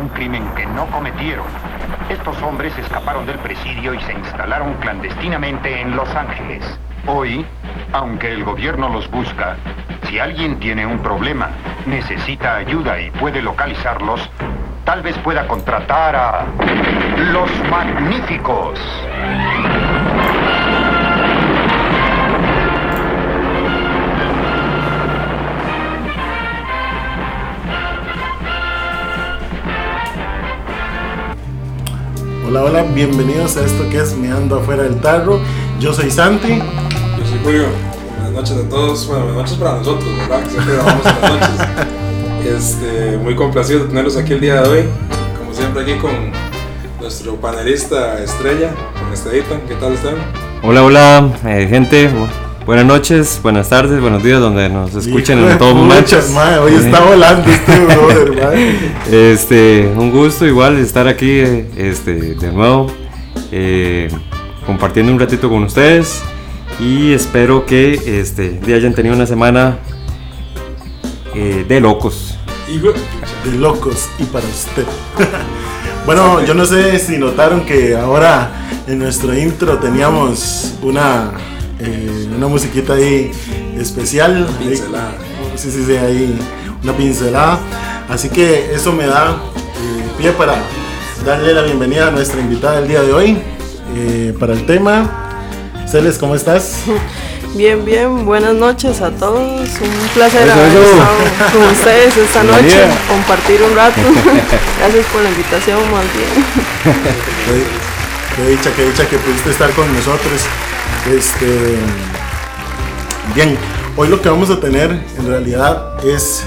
Un crimen que no cometieron. Estos hombres escaparon del presidio y se instalaron clandestinamente en Los Ángeles. Hoy, aunque el gobierno los busca, si alguien tiene un problema, necesita ayuda y puede localizarlos, tal vez pueda contratar a los magníficos. Hola, hola, bienvenidos a esto que es Meando afuera del tarro. Yo soy Santi. Yo soy Julio. Buenas noches a todos. Bueno, buenas noches para nosotros, ¿verdad? Que siempre grabamos en las noches. Este, muy complacido de tenerlos aquí el día de hoy. Como siempre, aquí con nuestro panelista estrella, con Estadita. ¿Qué tal están? Hola, hola, eh, gente. Bu- Buenas noches, buenas tardes, buenos días, donde nos escuchen Hijo en todo momento. hoy está volando este brother, mae. Este, un gusto igual estar aquí este, de nuevo, eh, compartiendo un ratito con ustedes y espero que este, ya hayan tenido una semana eh, de locos. Hijo. De locos y para usted. bueno, yo no sé si notaron que ahora en nuestro intro teníamos una, eh, una musiquita ahí especial. Ahí- Pincelada. Sí, sí, sí, ahí una pincelada. Así que eso me da eh, pie para darle la bienvenida a nuestra invitada del día de hoy eh, para el tema. Celes, ¿cómo estás? Bien, bien, buenas noches a todos. Un placer Eso, haber estado con ustedes esta noche, compartir un rato. Gracias por la invitación, más bien. Qué, qué dicha, qué dicha que pudiste estar con nosotros. Este, bien, hoy lo que vamos a tener en realidad es,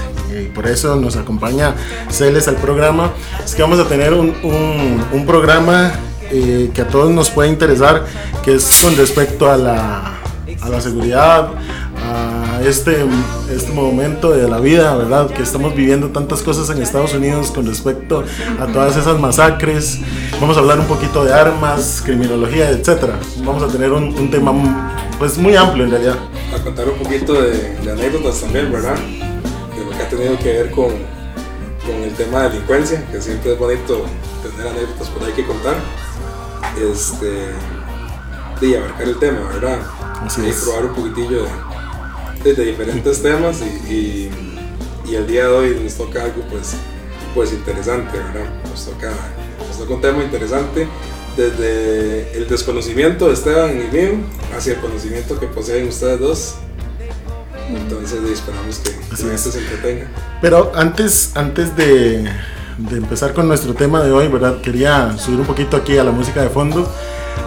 por eso nos acompaña Celes al programa, es que vamos a tener un programa eh, que a todos nos puede interesar, que es con respecto a la, a la seguridad, a este, este momento de la vida, ¿verdad? Que estamos viviendo tantas cosas en Estados Unidos con respecto a todas esas masacres. Vamos a hablar un poquito de armas, criminología, etcétera. Vamos a tener un, un tema pues muy amplio en realidad. A contar un poquito de, de anécdotas también, ¿verdad? De lo que ha tenido que ver con, con el tema de delincuencia, que siempre es bonito tener anécdotas por ahí que contar. Este, y abarcar el tema, ¿verdad? Así y es. probar un poquitillo de, de- diferentes temas y, y, y el día de hoy nos toca algo pues, pues interesante, ¿verdad? Nos toca, nos toca un tema interesante desde el desconocimiento de Esteban y mío hacia el conocimiento que poseen ustedes dos. Entonces esperamos que, que es. esto se entretenga. Pero antes, antes de, de empezar con nuestro tema de hoy, ¿verdad? Quería subir un poquito aquí a la música de fondo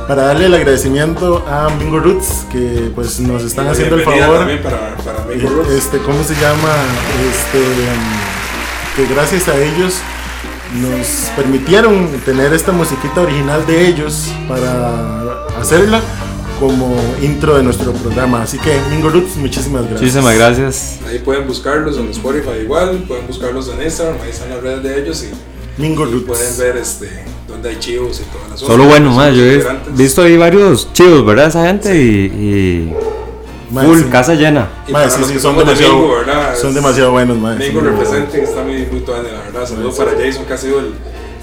para darle el agradecimiento a Mingo Roots, que pues nos están Y haciendo el favor. también para, para Eh, Roots. Este, ¿cómo se llama? Este, que gracias a ellos nos permitieron tener esta musiquita original de ellos para hacerla como intro de nuestro programa. Así que Mingo Roots, muchísimas gracias. Muchísimas gracias. Ahí pueden buscarlos en Spotify igual, pueden buscarlos en Instagram, ahí están las redes de ellos y, Mingo y Roots. pueden ver este, dónde hay chivos y todas las Solo bueno, más yo he visto ahí varios chivos, ¿verdad? Esa gente y, y Mae, full, sí. casa llena. Y sí, sí, son somos de demasiado, Mingo, ¿verdad? son demasiado buenos, mae. Mingo Sí. Representing está muy, tuane, la verdad. Saludos para Jason que ha sido el,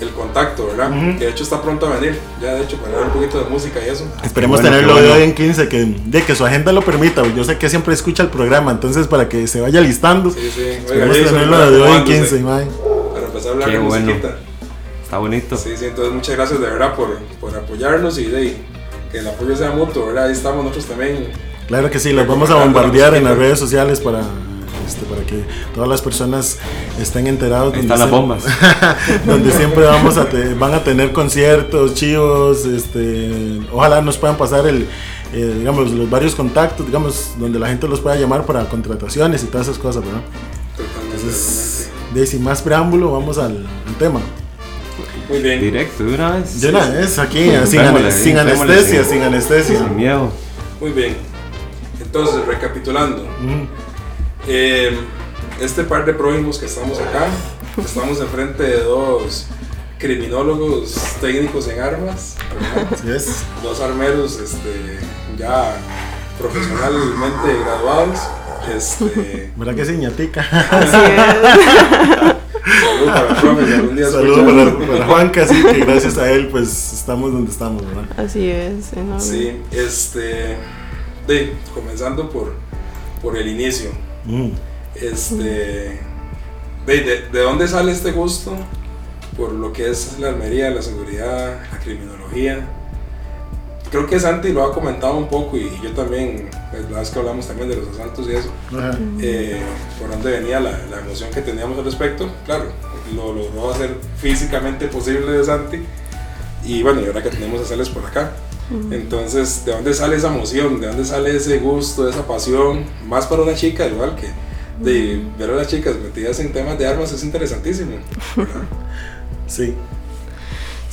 el contacto, ¿verdad? Que de hecho está pronto a venir, ya de hecho para ver un poquito de música y eso. Esperemos bueno, tenerlo qué de bueno. hoy en 15, que, de que su agenda lo permita. Yo sé que siempre escucha el programa, entonces para que se vaya listando. Sí, sí. Oiga, Esperemos Jason, tenerlo de hoy en acomodándose 15, mae. Empezar a hablar Qué de bueno. musiquita. Está bonito. Sí, sí, entonces muchas gracias de verdad por, por apoyarnos y de que el apoyo sea mutuo, ¿verdad? Ahí estamos nosotros también. Claro que sí, los vamos a bombardear la en las redes sociales para este, para que todas las personas estén enterados. Ahí están las bombas. donde siempre vamos a te- van a tener conciertos, chivos, este, ojalá nos puedan pasar el, eh, digamos, los varios contactos, digamos, donde la gente los pueda llamar para contrataciones y todas esas cosas, ¿verdad? Totalmente, Entonces, de sin más preámbulo, vamos al, al tema. Muy bien. Directo, de una vez. De una vez, aquí, sin, Démosle, ane- sin démosle, anestesia, sin- sin anestesia. Sin miedo. Muy bien. Entonces, recapitulando. Mm, Eh, este par de prójimos que estamos acá, estamos enfrente de dos criminólogos técnicos en armas, ¿verdad? así es. dos armeros este, ya profesionalmente graduados. Este, ¿Verdad que sí, ñatica? Así es. saludo para el profe, algún día Saludos para, para Juanca, sí, que gracias a él, pues estamos donde estamos, ¿verdad? Así es. enorme. Sí, este, de, comenzando por, por el inicio. Mm. Este, de, de, ¿de dónde sale este gusto por lo que es la armería, la seguridad, la criminología? Creo que Santi lo ha comentado un poco y yo también, pues, la vez que hablamos también de los asaltos y eso, eh, por dónde venía la, la emoción que teníamos al respecto. Claro, lo logró hacer físicamente posible de Santi. Y bueno, y ahora que tenemos a Celes por acá. Entonces, ¿de dónde sale esa emoción? ¿De dónde sale ese gusto, esa pasión? Más para una chica, igual que de ver a las chicas metidas en temas de armas es interesantísimo. ¿verdad? Sí.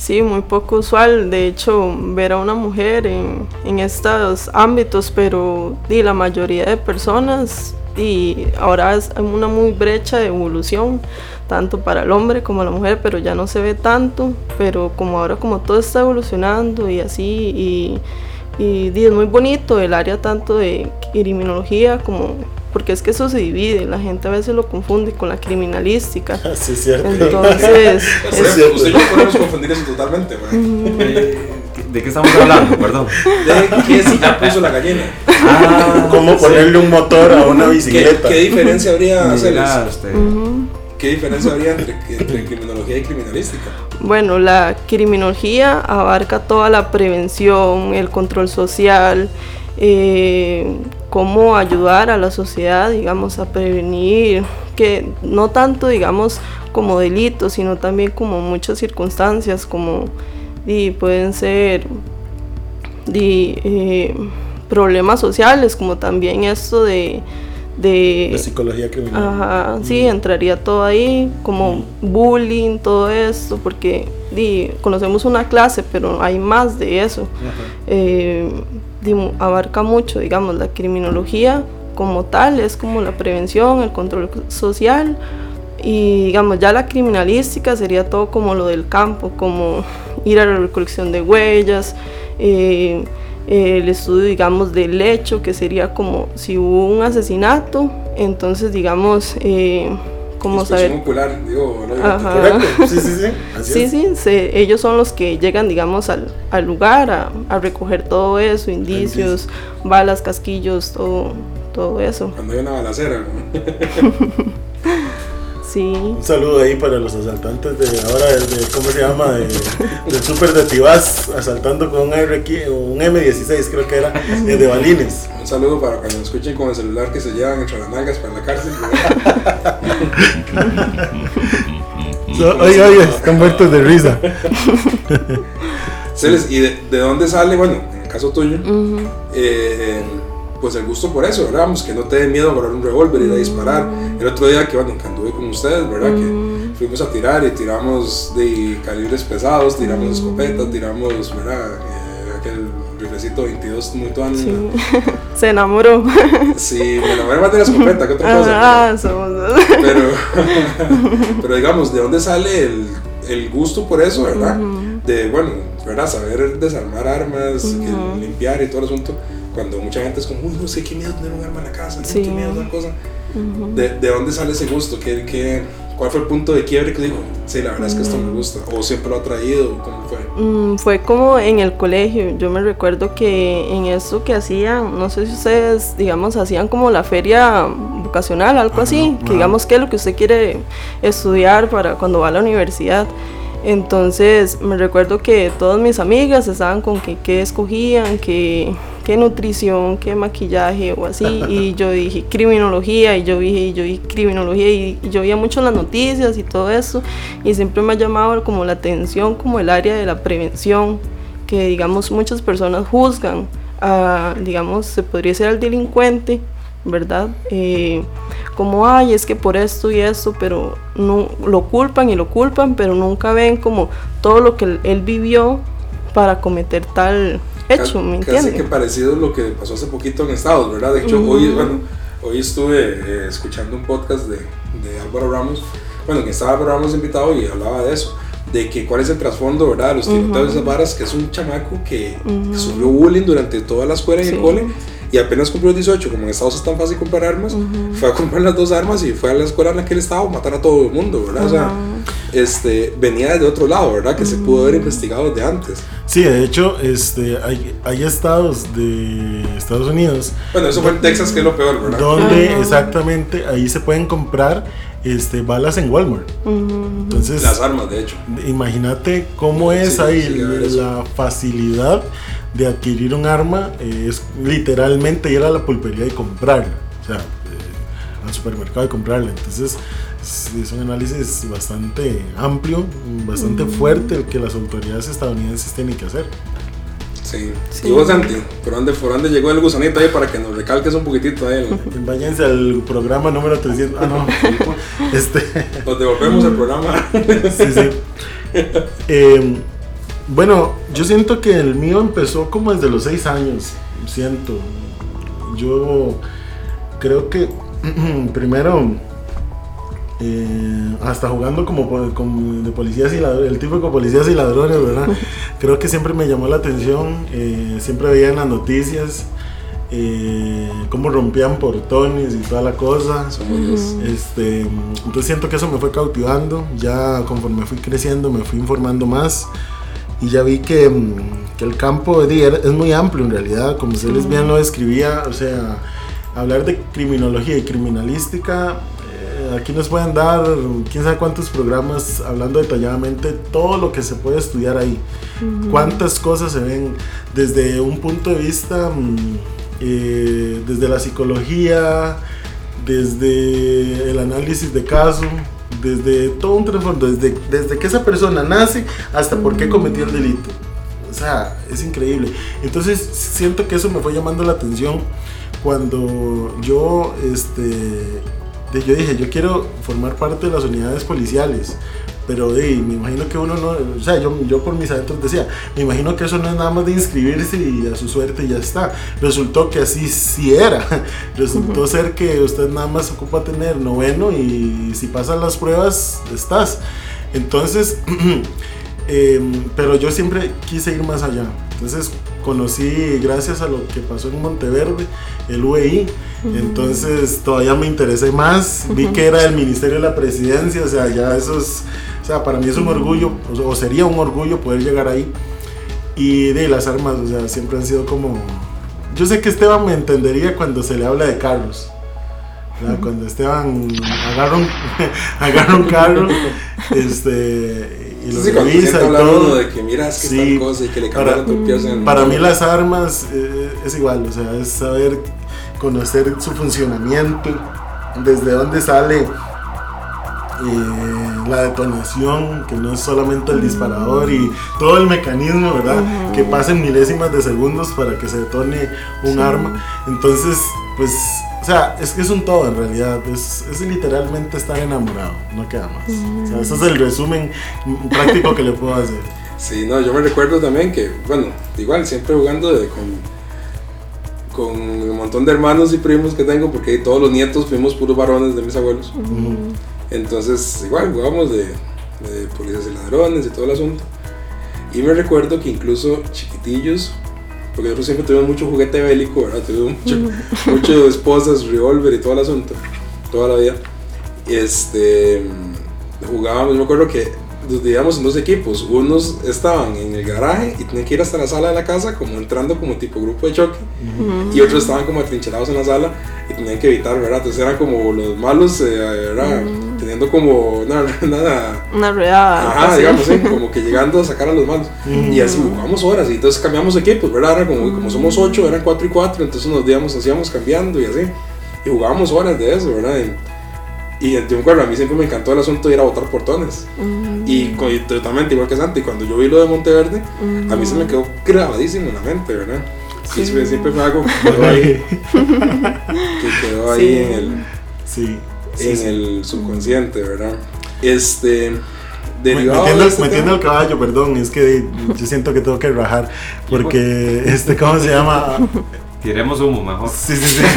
Sí, muy poco usual, de hecho, ver a una mujer en, en estos ámbitos, pero di, la mayoría de personas, y ahora es una muy brecha de evolución, tanto para el hombre como la mujer, pero ya no se ve tanto, pero como ahora como todo está evolucionando y así, y, y di, es muy bonito el área tanto de criminología como... Porque es que eso se divide, la gente a veces lo confunde con la criminalística. Sí, es cierto. Entonces, Usted, es- cierto. usted y yo podemos confundir eso totalmente. ¿verdad? ¿De qué estamos hablando? Perdón. ¿De qué si ya puso la gallina? Ah, ¿Cómo ponerle un motor a una ¿Qué, bicicleta? qué diferencia habría, usted. Ujú. ¿Qué diferencia habría entre, entre criminología y criminalística? Bueno, la criminología abarca toda la prevención, el control social, eh, cómo ayudar a la sociedad, digamos, a prevenir, que no tanto, digamos, como delitos, sino también como muchas circunstancias, como pueden ser eh, problemas sociales, como también esto de... de La psicología criminal. Ajá, sí, entraría todo ahí, como bullying, todo esto, porque conocemos una clase, pero hay más de eso. Eh, abarca mucho, digamos, la criminología como tal, es como la prevención, el control social, y digamos, ya la criminalística sería todo como lo del campo, como ir a la recolección de huellas, eh, el estudio, digamos, del hecho, que sería como si hubo un asesinato, entonces, digamos, eh, como saber... ocular, digo, ¿no? Sí, sí, sí. Así Sí, es. sí, se- ellos son los que llegan, digamos, al, al lugar a, a recoger todo eso, indicios, balas, casquillos, todo, todo eso. Cuando hay una balacera. ¿no? Sí, Un saludo ahí para los asaltantes de ahora, de, de- ¿cómo se llama? De, del Super de Tibás, asaltando con un, R, un M16, creo que era, eh, de balines. Un saludo para cuando nos escuchen con el celular que se llevan entre las nalgas para la cárcel. So- oye, oye, están muertos de risa. Celes, ¿y de, de dónde sale, bueno, en el caso tuyo, eh, pues el gusto por eso, ¿verdad? Vamos, que no te dé miedo agarrar un revólver, ir a disparar. El otro día que, bueno, que anduve con ustedes, ¿verdad? Que fuimos a tirar y tiramos de calibres pesados, tiramos escopetas, tiramos, ¿verdad? Eh, aquel riflecito 22 muy tuano. sí. se enamoró. Sí, me enamoré más de la escopeta que otra cosa. Ah, somos Pero, pero digamos, ¿de dónde sale el, el gusto por eso, verdad? De, bueno, ¿verdad? Saber desarmar armas, que limpiar y todo el asunto. Cuando mucha gente es como, uy, no sé qué miedo tener un arma en la casa, no, Sí. qué miedo tal cosa. ¿De, de dónde sale ese gusto? ¿Qué, qué, ¿Cuál fue el punto de quiebre que dijo, sí, la verdad es que esto me gusta? ¿O siempre lo ha traído? ¿Cómo fue? Mm, fue como en el colegio. Yo me recuerdo que en eso que hacían, no sé si ustedes, digamos, hacían como la feria vocacional, algo así, que digamos que es lo que usted quiere estudiar para cuando va a la universidad. Entonces me recuerdo que todas mis amigas estaban con que qué escogían, que, qué nutrición, qué maquillaje o así. Y yo dije criminología y yo dije, y yo dije criminología y, y yo veía mucho las noticias y todo eso. Y siempre me ha llamado como la atención como el área de la prevención, que digamos muchas personas juzgan a, digamos, se podría ser al delincuente, ¿verdad? Eh, como, ay, es que por esto y esto, pero no, lo culpan y lo culpan, pero nunca ven como todo lo que él, él vivió para cometer tal hecho, ¿me Casi que entiendes? parecido a lo que pasó hace poquito en Estados, ¿verdad? De hecho, hoy, bueno, hoy estuve eh, escuchando un podcast de, de Álvaro Ramos, bueno, que estaba Álvaro Ramos invitado y hablaba de eso, de que cuál es el trasfondo, ¿verdad? De los tiroteos de esas varas, que es un chamaco que, que sufrió bullying durante toda la escuela y el Sí. cole. Y apenas cumplió 18, como en Estados es tan fácil comprar armas, fue a comprar las dos armas y fue a la escuela en la que él estaba a matar a todo el mundo, ¿verdad? O sea, este, venía de otro lado, ¿verdad? Que se pudo haber investigado desde antes. Sí, de hecho, este, hay, hay estados de Estados Unidos Bueno, eso fue en Texas, que es lo peor, ¿verdad? donde exactamente ahí se pueden comprar este, balas en Walmart. Entonces, Las armas, de hecho. imagínate cómo es Sí, ahí sí, la facilidad de adquirir un arma. eh, es literalmente ir a la pulpería y comprarla. O sea, eh, al supermercado y comprarla. Entonces, es, un análisis bastante amplio, bastante fuerte el que las autoridades estadounidenses tienen que hacer. Sí. Sí. Y vos, Santi, ¿por dónde, ¿por dónde llegó el gusanito ahí para que nos recalques un poquitito ahí? el- Váyanse al programa número 300. Ah, no. este. Nos devolvemos el programa. Sí, sí. Eh, bueno, yo siento que el mío empezó como desde los 6 años. Siento. Yo creo que primero. eh, hasta jugando como, como de policías y ladrones, el típico policías y ladrones, ¿verdad? Creo que siempre me llamó la atención, eh, siempre veía en las noticias eh, cómo rompían portones y toda la cosa. Este, entonces siento que eso me fue cautivando. Ya conforme fui creciendo me fui informando más. Y ya vi que, mm, que el campo de, es muy amplio en realidad. Como ustedes bien lo describía, o sea, hablar de criminología y criminalística. eh, Aquí nos pueden dar quién sabe cuántos programas hablando detalladamente todo lo que se puede estudiar ahí. Cuántas cosas se ven desde un punto de vista, mm, eh, desde la psicología, desde el análisis de caso, desde todo un trasfondo, desde, desde que esa persona nace hasta por qué cometió el delito. O sea, es increíble. Entonces siento que eso me fue llamando la atención cuando yo, este, yo dije, yo quiero formar parte de las unidades policiales. Pero de, me imagino que uno no, o sea, yo, yo por mis adentros decía, me imagino que eso no es nada más de inscribirse y a su suerte y ya está. Resultó que así sí era. Resultó ser que usted nada más ocupa tener noveno y si pasan las pruebas, estás. Entonces, em, pero yo siempre quise ir más allá. Entonces conocí, gracias a lo que pasó en Monteverde, el UEI. Entonces todavía me interesé más. Vi que era el Ministerio de la Presidencia. O sea, ya eso es, o sea, para mí es un orgullo, o, sería un orgullo poder llegar ahí. Y de las armas, o sea, siempre han sido como... Yo sé que Esteban me entendería cuando se le habla de carros. O sea, Cuando Esteban agarra un, agarra un carro este, y lo Sí, revisa y todo. de que mira, es que Sí, tal cosa y que le para- cambiaron tu pieza en el Para mí las armas eh, es igual, o sea, es saber conocer su funcionamiento, desde dónde sale eh, la detonación, que no es solamente el disparador y todo el mecanismo, ¿verdad? Que pasen milésimas de segundos para que se detone un arma. Entonces, pues, o sea, es que es un todo en realidad, es, es literalmente estar enamorado, no queda más. O sea, ese es el resumen práctico que le puedo hacer. Sí, no, yo me recuerdo también que, bueno, igual, siempre jugando de- con, con un montón de hermanos y primos que tengo, porque todos los nietos fuimos puros varones de mis abuelos. Entonces, igual, jugábamos de, de policías y ladrones y todo el asunto. Y me recuerdo que incluso chiquitillos, porque nosotros siempre tuvimos mucho juguete bélico, ¿verdad? Tuvimos mucho, mucho esposas, revólver y todo el asunto, toda la vida. Este, jugábamos, yo me acuerdo que dividíamos en dos equipos. Unos estaban en el garaje y tenían que ir hasta la sala de la casa, como entrando como tipo grupo de choque. Y otros estaban como atrincherados en la sala y tenían que evitar, ¿verdad? Entonces eran como los malos, eh, ¿verdad? Teniendo como una, una, Una redada. Ajá, así. digamos, sí, como que llegando a sacar a los malos. Y así jugamos horas y entonces cambiamos equipos, ¿verdad? Era como, como somos ocho, eran cuatro y cuatro, entonces nos digamos, hacíamos cambiando y así. Y jugábamos horas de eso, ¿verdad? Y, y yo me acuerdo, a mí siempre me encantó el asunto de ir a botar portones. Y, co- y totalmente igual que Santi, cuando yo vi lo de Monteverde, a mí se me quedó grabadísimo en la mente, ¿verdad? Y siempre, siempre fue algo que quedó ahí, que quedó ahí Sí. en el Sí. Sí, en sí. el subconsciente, ¿verdad? Este. Me- Derivado este metiendo el tema- caballo, perdón, es que yo siento que tengo que rajar. Porque, este, ¿cómo se llama? Tiremos humo mejor. Sí, sí, sí.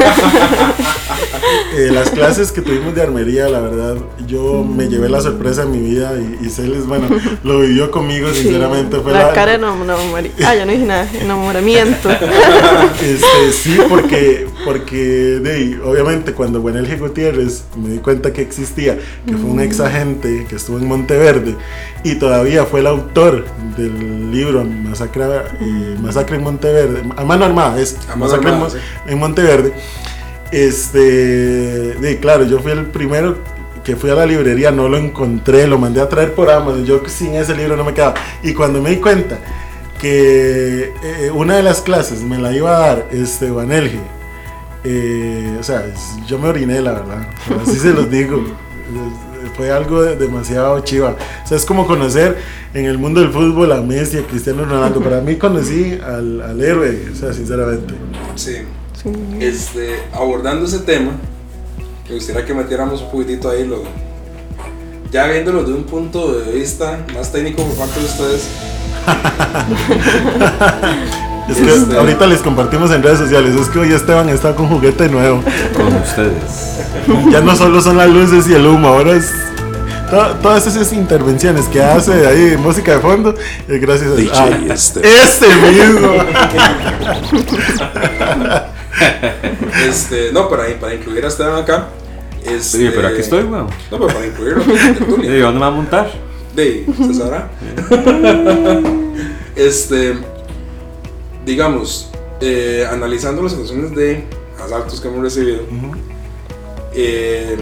Eh, las clases que tuvimos de armería, la verdad, yo me llevé la sorpresa de mi vida y, y Celes, bueno, lo vivió conmigo, Sí. sinceramente. Fue la la, cara de enamoramiento. Ah, ya no dije nada. Enamoramiento. Este, sí, porque, porque de, ahí, obviamente cuando Buenelge Gutiérrez me di cuenta que existía, que fue un ex agente que estuvo en Monteverde y todavía fue el autor del libro Masacre, eh, Masacre en Monteverde, a mano armada, es A mano Masacre en armada, sí. en Monteverde. Este, de, claro, yo fui el primero que fui a la librería, no lo encontré, lo mandé a traer por Amazon, yo sin ese libro no me quedaba. Y cuando me di cuenta que eh, una de las clases me la iba a dar este Vanelge, eh, o sea, yo me oriné, la verdad, así se los digo. Fue algo de- demasiado chiva. O sea, es como conocer en el mundo del fútbol a Messi, a Cristiano Ronaldo. Para mí conocí al, al héroe, o sea, sinceramente. Sí. Este, abordando ese tema, me gustaría que metiéramos un poquitito ahí lo. Ya viéndolo de un punto de vista más técnico por parte de ustedes. Es que Este- ahorita les compartimos en redes sociales. Es que hoy Esteban está con juguete nuevo. Con ustedes. Ya no solo son las luces y el humo, ahora es. to- todas esas intervenciones que hace ahí, música de fondo, es gracias a DJ ah, Esteban. ese mismo. Este, no, para, para incluir a Esteban acá. Este, Sí, pero aquí estoy, weón. No, pero para incluirlo aquí en la ¿Y tertulia. dónde me va a montar? De, se sabrá. este, digamos, eh, analizando las situaciones de asaltos que hemos recibido, eh,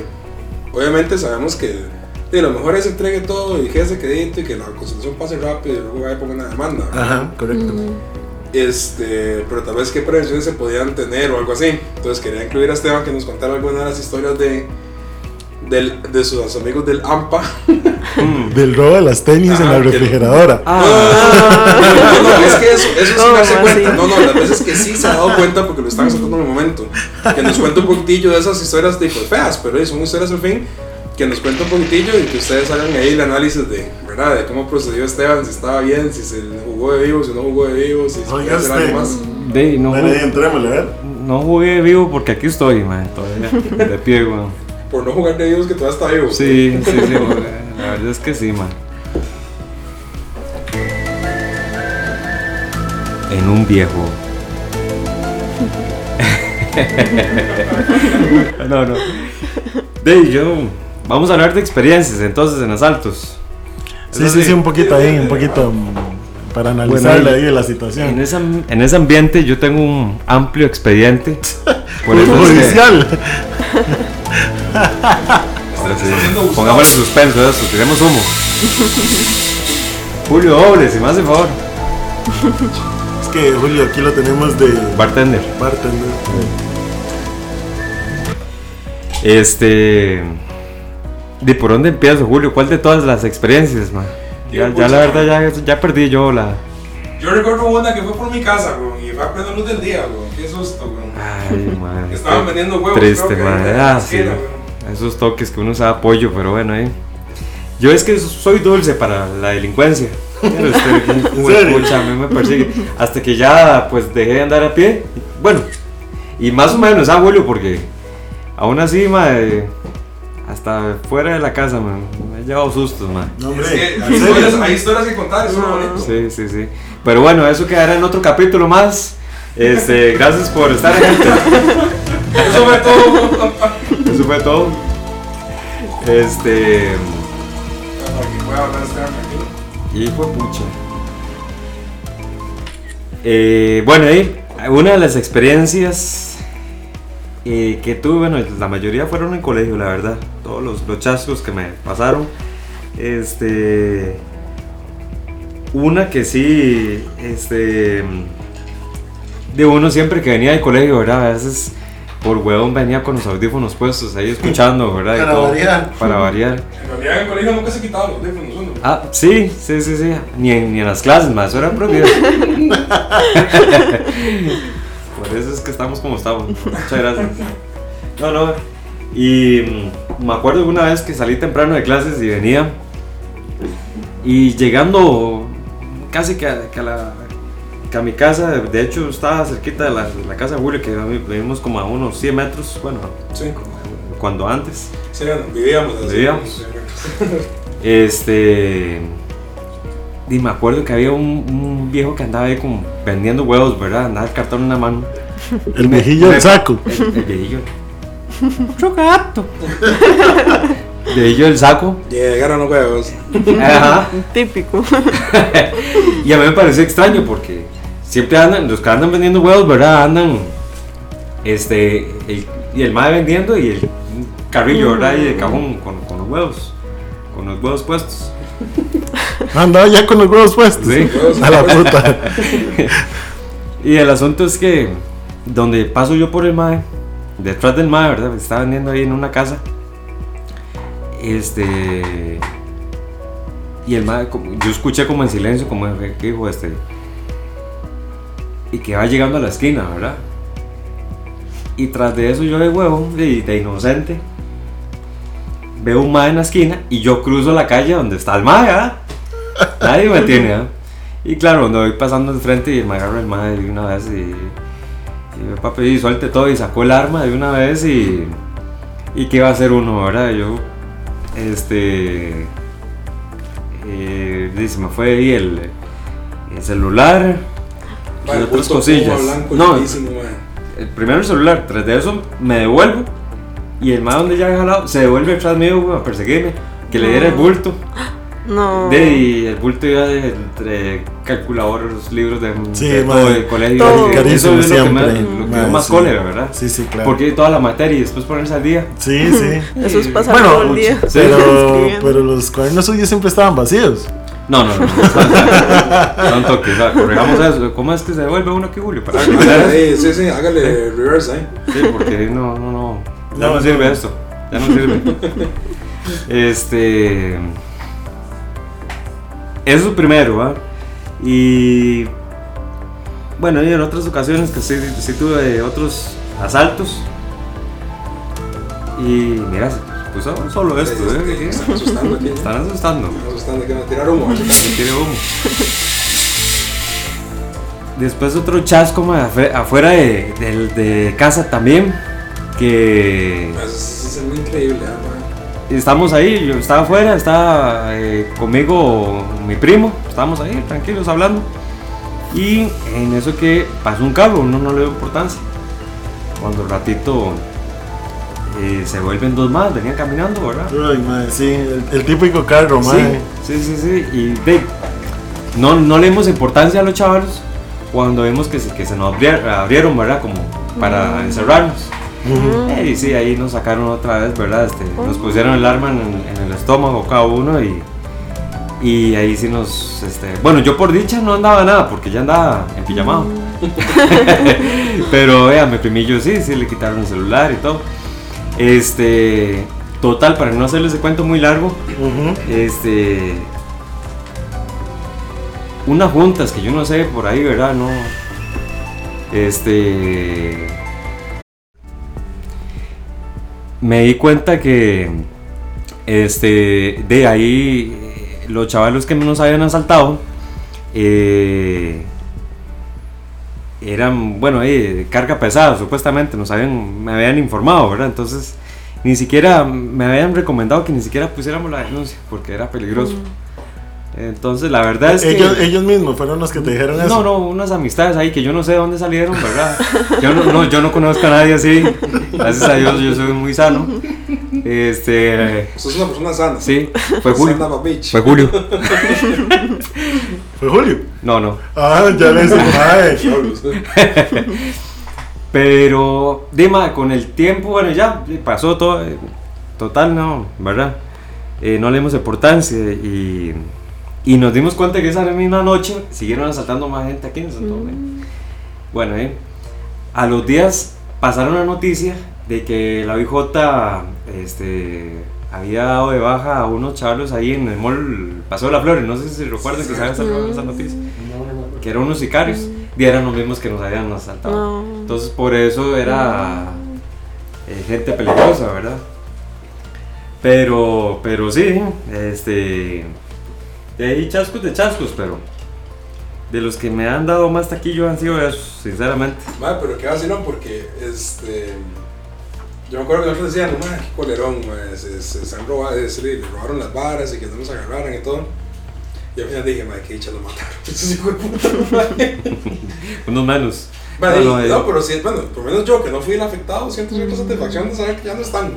obviamente sabemos que de lo mejor es entregue todo y quede quedito y que la conciliación pase rápido y luego vaya a poner una demanda. ¿verdad? Ajá, correcto. Este, pero tal vez qué prevenciones se podían tener o algo así. Entonces quería incluir a Esteban que nos contara algunas de las historias de, del- de sus amigos del AMPA. Del robo de las tenis en la que- refrigeradora. Ah. No, no, es que eso, eso sí ¿Cómo darse así? cuenta. No, no, las veces que sí se ha dado cuenta porque lo están saltando en el momento. Que nos cuente un poquitillo de esas historias tipo feas, pero son historias al fin. Que nos cuente un poquitillo y que ustedes hagan ahí el análisis de, ¿verdad? De cómo procedió Esteban, si estaba bien, si se jugó de vivo, si no jugó de vivo, si se hacer este- algo más. De, no, jugué, entrémosle, a ver. no jugué vivo porque aquí estoy, man, todavía. De pie, weón. Por no jugar de vivos que todavía está vivo. Sí, sí, sí. La verdad es que sí, man. En un viejo. no, no. De yo. Vamos a hablar de experiencias entonces en asaltos. Sí, sí, sí, un poquito ahí, un poquito mm, para analizarle Bueno, ahí la En situación. ese, am- en ese ambiente yo tengo un amplio expediente. Por eso Judicial. Ahora sí, Pongámosle suspenso eso, tiremos humo. Julio Doble, si me hace favor. Es que Julio, aquí lo tenemos de Bartender. bartender. Este. ¿De por dónde empiezo, Julio? ¿Cuál de todas las experiencias, man? Ya, ya la verdad, ya, ya perdí yo la. Yo recuerdo una que fue por mi casa, güey, y fue a plena luz del día, güey. Qué susto, güey. Ay, man. Que estaban vendiendo huevos, Triste, la Ah, sí. esquina, güey. Esos toques que uno sabe apoyo, pero bueno, ahí. Yo es que soy dulce para la delincuencia. Pero este, a mí me persigue. Hasta que ya, pues, dejé de andar a pie. Bueno, y más o menos, ah, Julio, porque aún así, madre, hasta fuera de la casa, man, he llevado sustos, man. No, Es hombre. que ¿en hay historias, hay historias que contar, eso es lo bonito. Sí, sí, sí. Pero bueno, eso quedará en otro capítulo más. Este, gracias por estar aquí. Eso fue todo. Eso fue todo. Este. Para que pueda hablar Esteban tranquilo. Y fue pucha. Eh, bueno, ahí, una de las experiencias eh, que tuve, bueno, la mayoría fueron en colegio, la verdad. Todos los, los chascos que me pasaron. Este. Una que sí, este. De uno siempre que venía del colegio, ¿verdad? A veces por huevón venía con los audífonos puestos ahí escuchando, ¿verdad? Y Para todo, variar. Para variar. En realidad en el colegio nunca se quitaba los audífonos uno. Ah, sí, sí, sí, sí. Ni en, ni en las clases más, eso era prohibido. Por eso es que estamos como estamos. Muchas gracias. No, no. Y mm, me acuerdo una vez que salí temprano de clases y venía. Y llegando casi que a, que a la, que a mi casa, de hecho estaba cerquita de la, de la casa de Julio, que vivimos como a unos 100 metros, bueno, Sí, cuando antes. sí, vivíamos así. Vivíamos. Este. Y me acuerdo que había un, un viejo que andaba ahí como vendiendo huevos, ¿verdad? Andaba el cartón en la mano. El viejillo del saco. El, el viejillo. Otro gato. Viejillo del saco. Llegaron los huevos. Ajá. Típico. Y a mí me pareció extraño porque siempre andan, los que andan vendiendo huevos, ¿verdad? Andan. Este. el- y el madre vendiendo y el carrillo, ¿verdad? Y de cajón con, con los huevos. Con los huevos puestos. Andaba ya con los huevos puestos. Sí. A la puta. Y el asunto es que donde paso yo por el MAE, detrás del MAE, ¿verdad? Estaba vendiendo ahí en una casa. Este. Y el MAE, yo escuché como en silencio, como que dijo este. Y que va llegando a la esquina, ¿verdad? Y tras de eso yo de huevo, de, de inocente, veo un MAE en la esquina y yo cruzo la calle donde está el MAE, ¿ah? Nadie me tiene, ¿ah? Y claro, cuando voy pasando al frente y me agarro el madre de una vez y, y yo, papi, y suelte todo y sacó el arma de una vez y, y qué va a hacer uno, ¿verdad? Yo, este, eh, y se me fue ahí el, el celular y Vale, otras puto cosillas. Blanco, No, el primero el celular, tras de eso me devuelvo y el más donde ya había jalado se devuelve detrás mío a perseguirme, que le diera el bulto. No. De, y el bulto iba de, entre calculadores, libros de, Sí, de todo el colegio. Todo. Eso es lo que siempre. me- lo que Madre, más sí. cólera, ¿verdad? Sí, sí, claro. Porque toda la materia y después ponerse al día. Sí, sí. Eso es pasar Bueno, todo el día. Sí. Pero, pero los cuadernos suyos siempre estaban vacíos. No, no, no. no. Son toques, o sea, corregamos eso. ¿Cómo es que se devuelve uno aquí, Julio? Para. Sí, sí, sí, hágale reverse ahí. Sí, porque no, no, no. Ya No, no, sirve no. esto. Ya no sirve. este. Eso es primero, ¿va? Y. Bueno, y en otras ocasiones que sí, sí tuve otros asaltos. Y mira, pues solo esto, Sí, ¿eh? Están asustando aquí. Están asustando. Están asustando que me tiraron humo. Me humo. Después otro chasco afuera de, de- de casa también. Que Eso es muy increíble, ah, mae. estamos ahí, yo estaba afuera, estaba eh, conmigo mi primo, estábamos ahí tranquilos hablando. Y en eso que pasó un carro, uno no le dio importancia. Cuando el ratito eh, se vuelven dos más, venían caminando, ¿verdad? Ay, madre, sí, el, el típico carro, madre. Sí, sí, sí, sí. Y de, no, no le dimos importancia a los chavalos cuando vimos que se, que se nos abri- abrieron, ¿verdad? Como para encerrarnos. Eh, y sí, ahí nos sacaron otra vez, ¿verdad? Este, Nos pusieron el arma en, en el estómago cada uno y, y ahí sí nos... Este, bueno, yo por dicha no andaba nada porque ya andaba en pijamado. Pero vea, mi primillo sí, sí le quitaron el celular y todo. Este, total, para no hacerles el cuento muy largo, este. Unas juntas que yo no sé por ahí, ¿verdad? No. Este. Me di cuenta que. Este. De ahí. Los chavalos que nos habían asaltado. eh, eran, bueno, carga pesada, supuestamente, nos habían, me habían informado, ¿verdad? Entonces, ni siquiera me habían recomendado que ni siquiera pusiéramos la denuncia, porque era peligroso. Entonces, la verdad es ellos, que... ellos mismos fueron los que te dijeron eso. No, no, unas amistades ahí que yo no sé de dónde salieron, ¿verdad? Yo no, no, yo no conozco a nadie así. Gracias a Dios, yo soy muy sano. Este. Es una persona sana. Sí, fue Julio. Sana. Fue Julio. ¿Fue Julio? No, no. Ah, ya le. Pero, Dima, con el tiempo, bueno, ya pasó todo. eh, Total, no, ¿verdad? Eh, no le dimos importancia y, y nos dimos cuenta que esa misma noche siguieron asaltando más gente aquí en Santo Domingo. Bueno, eh, a los días pasaron la noticia de que la BJ este, había dado de baja a unos chavos ahí en el mall Paseo de la Flores. No sé si recuerdan que se había salido esa noticia. Que eran unos sicarios. Y eran los mismos que nos habían asaltado. No. Entonces, por eso era eh, gente peligrosa, ¿verdad? Pero, pero sí, este. De ahí chascos de chascos, pero. De los que me han dado más taquillo han sido esos, sinceramente. Madre, pero qué vacilón porque este. Yo me acuerdo que nosotros decían, no, madre, qué colerón, madre, se, se, se han robado, se le robaron las varas y que no nos agarraran y todo. Y al final dije, madre, qué dicha lo mataron. Esos hijos de puta, madre. Unos menos. Madre, No, no, y- eh. no, pero sí, bueno, por lo menos yo que no fui el afectado, siento cierta satisfacción de saber que ya no están.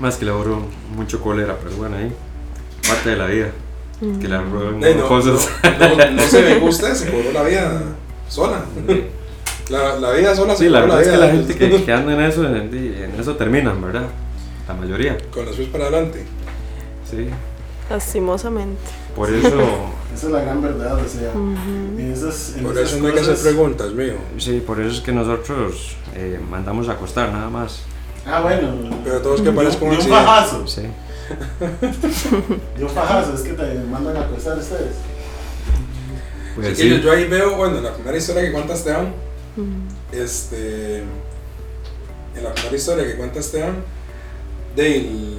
Más que le ahorro mucho cólera, pero bueno, ahí. Parte de la vida. Que le ahorro Eh, no, cosas. no, no, no se vengó usted, se cobró la vida sola. La, la vida sola se Sí, la verdad es que la gente que, que anda en eso, en, en eso terminan, ¿verdad? La mayoría. Con los pies para adelante. Sí. Lastimosamente. Por eso. Esa es la gran verdad, o sea. en esas, en Por esas eso no hay que hacer preguntas, mío. Sí, por eso es que nosotros eh, mandamos a acostar, nada más. Ah, bueno. Pero todos que parezca un fajazo. Sí. Un fajazo, es que te mandan a acostar ustedes. Pues sí. yo ahí veo, bueno, en la primera historia que cuenta Esteban, este, en la primera historia que cuenta Esteban, de el-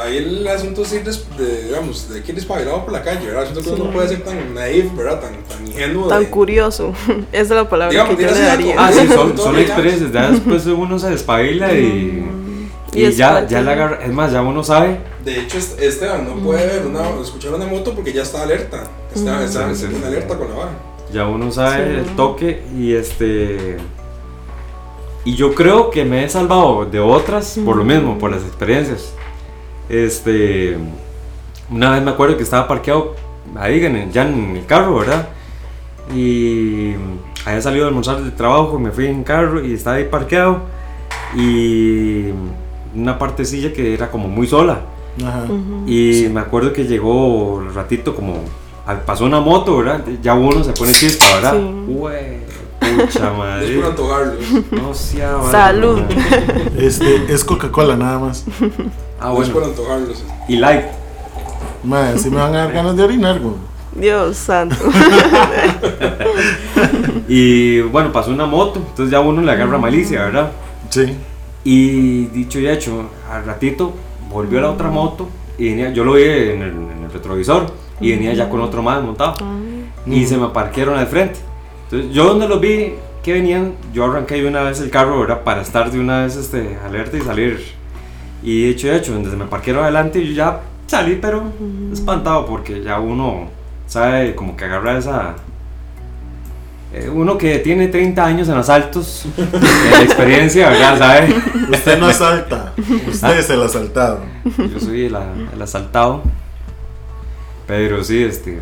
ahí el asunto sí de, digamos, de que ir despabilado por la calle, ¿verdad? Siento que uno no puede ser tan naive, ¿verdad? Tan, tan ingenuo. Tan de- curioso. Esa es la palabra Digamos, que yo le daría. Ah, sí, son, son experiencias. Ya después uno se despabila y. Y Y, es ya, ya la agarra. Es más, ya uno sabe. De hecho, este- Esteban no puede ver una, escuchar una moto porque ya está alerta. Está, está Sí, sí, en sí. alerta con la vara. Ya uno sabe Sí. el toque y este. Y yo creo que me he salvado de otras por lo mismo, por las experiencias. Este. Una vez me acuerdo que estaba parqueado ahí en el- ya en el carro, ¿verdad? Y había salido a almorzar del trabajo, me fui en carro y estaba ahí parqueado. Y una partecilla que era como muy sola. Ajá. Y me acuerdo que llegó el ratito como pasó una moto, ¿verdad? Ya uno se pone chispa, ¿verdad? Sí. Pucha Es madre. por antojarlos. No sea madre, Salud. madre. Este, es Coca-Cola nada más. Ah, No es por bueno. antojarlos. Y light. Madre, si me van a dar ganas de orinar, güey. Dios santo. Y bueno, pasó una moto, entonces ya uno le agarra malicia, ¿verdad? Sí. Y dicho y hecho, al ratito volvió la otra moto y venía, yo lo vi en el, en el retrovisor y venía ya con otro más montado. Y se me parquearon al frente. Entonces yo donde los vi que venían, yo arranqué de una vez el carro, ¿verdad? Para estar de una vez este, alerta y salir. Y dicho y hecho, donde se me parquearon adelante, yo ya salí, pero espantado porque ya uno sabe como que agarra esa... eh, uno que tiene 30 años en asaltos, en experiencia, ¿verdad? ¿Sabe? Usted no asalta. Usted es el asaltado. Yo soy el, el asaltado. Pero sí, este,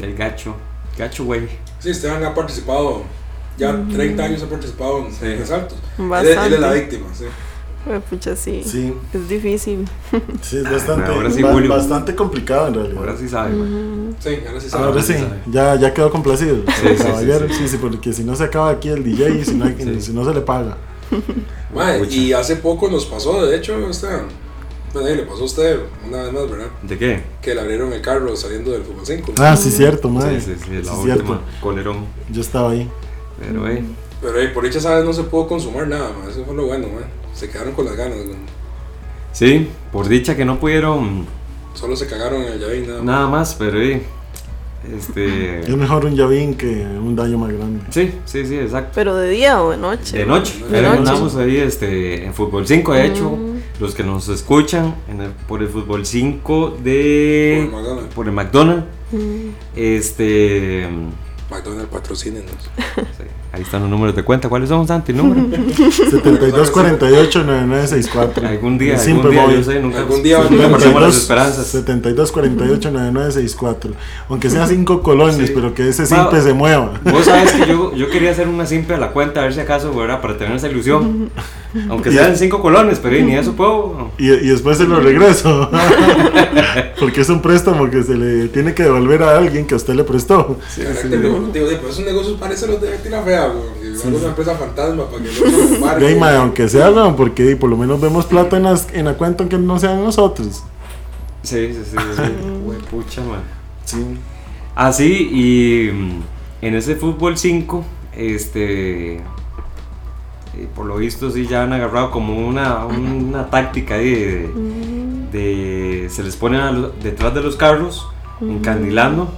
el gacho. Gacho, güey. Sí, Esteban ha participado, ya 30 años ha participado en, Sí. en asaltos. Él, Bastante. él es la víctima, sí. Ay, Pucha, sí. Sí, Es difícil. sí, es bastante, Ahora sí, ba- bastante complicado en realidad. Ahora sí sabe, güey. Sí, ahora sí sabe. Ahora sí, ya, ya quedó complacido. Sí, sí, sí, caballero. sí. Sí, sí, porque si no se acaba aquí el DJ y si no, si no se le paga. Pucha. y hace poco nos pasó, de hecho, Esteban. Bueno, ahí le pasó a usted una vez más, ¿verdad? ¿De qué? Que le abrieron el carro saliendo del fútbol 5. Ah, sí, cierto, madre. Sí, sí, sí, la Sí, última. cierto. Colerón. Yo estaba ahí. Pero, eh. Pero ahí, por dicha sabes no se pudo consumar nada, mae. Eso fue lo bueno, mae. Se quedaron con las ganas, güey. Sí, por dicha que no pudieron Solo se cagaron en el llavín, nada más. nada más, pero, eh. Este. Es mejor un llavín que un daño más grande. Sí, sí, sí, exacto. Pero de día o de noche. De noche, De noche. andamos ahí este, en Fútbol 5, de hecho, los que nos escuchan en el- por el Fútbol 5 de... Por el McDonald's. por el McDonald's, Mm. este... McDonald's patrocínenos. sí, ahí están los números de cuenta. ¿Cuáles son, Santi? ¿Número? 7248-9964. Algún día, algún simple día, móvil. yo sé, nunca, Algún día nunca vamos a perdemos las 72 esperanzas. 7248-9964. Aunque sea 5 colones, Sí. pero que ese simple se mueva. Vos sabes que yo, yo quería hacer una simple a la cuenta, a ver si acaso, ¿verdad? Para tener esa ilusión. Aunque sean cinco colones, pero ni eso puedo. Y, y después se lo regreso. Porque es un préstamo que se le tiene que devolver a alguien que a usted le prestó. Devolutivo, de, pues esos negocios parecen los de la Fea, güey. Una empresa fantasma para que no aunque sea, no, porque por lo menos vemos plata en, las- en la cuenta aunque no sean nosotros. Sí, sí, sí. sí. Güey, pucha, man. Sí. Así, y mm, en ese fútbol 5, este. eh, por lo visto, sí, ya han agarrado como una, una táctica ahí de, de- Se les pone a lo- detrás de los carros, encandilando.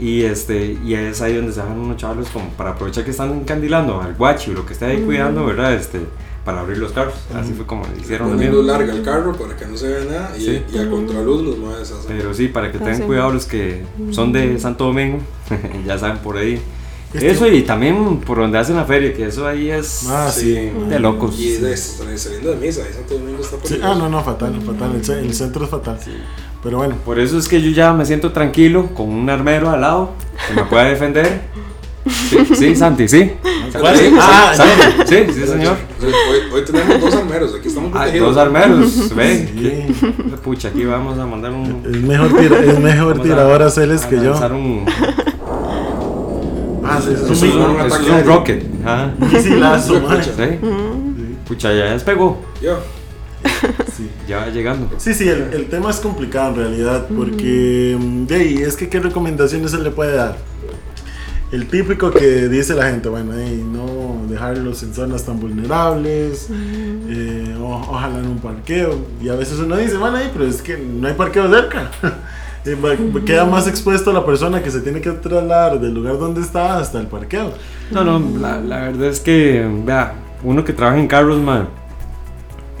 Y este y es ahí donde se bajan unos chavales como para aprovechar que están encandilando al guachi o lo que esté ahí cuidando, ¿verdad? Este, para abrir los carros. Así fue como le hicieron también. luz larga el carro para que no se vea nada y, Sí. y a contraluz los mueves. Pero sí, para que tengan Hacen- cuidado los que son de Santo Domingo, ya saben por ahí. Este- Eso y también por donde hacen la feria, que eso ahí es Ah, sí. de locos. Y de, saliendo de misa, ahí Santo Domingo está Sí, peligroso. Ah, no, no, fatal, fatal. El, el centro es fatal. Pero bueno, Por eso es que yo ya me siento tranquilo con un armero al lado que me pueda defender. Sí, sí, Santi, sí. ¿Cuál? Sí, Ah, Santi, sí, sí, señor. Hoy, hoy tenemos dos armeros, aquí estamos Ah, dos armeros, ve. Sí. Pucha, aquí vamos a mandar un. es mejor, tira- es mejor tirador a Celes que a yo. lanzar un. Ah, sí, es Eso un es un, eso es rocket. Ajá. un misilazo, mae. Sí. Pucha, ya despegó. Yo, Sí. Ya va llegando. Sí, sí, el, el tema es complicado en realidad, porque mm, de ahí, es que qué recomendaciones se le puede dar. El típico que dice la gente, bueno, ey, no dejarlos en zonas tan vulnerables, eh, o- ojalá en un parqueo. Y a veces uno dice, bueno, ey, pero es que no hay parqueo cerca. Queda más expuesto la persona que se tiene que trasladar del lugar donde está hasta el parqueo. No, no, la, la verdad es que, vea, uno que trabaja en carros, man,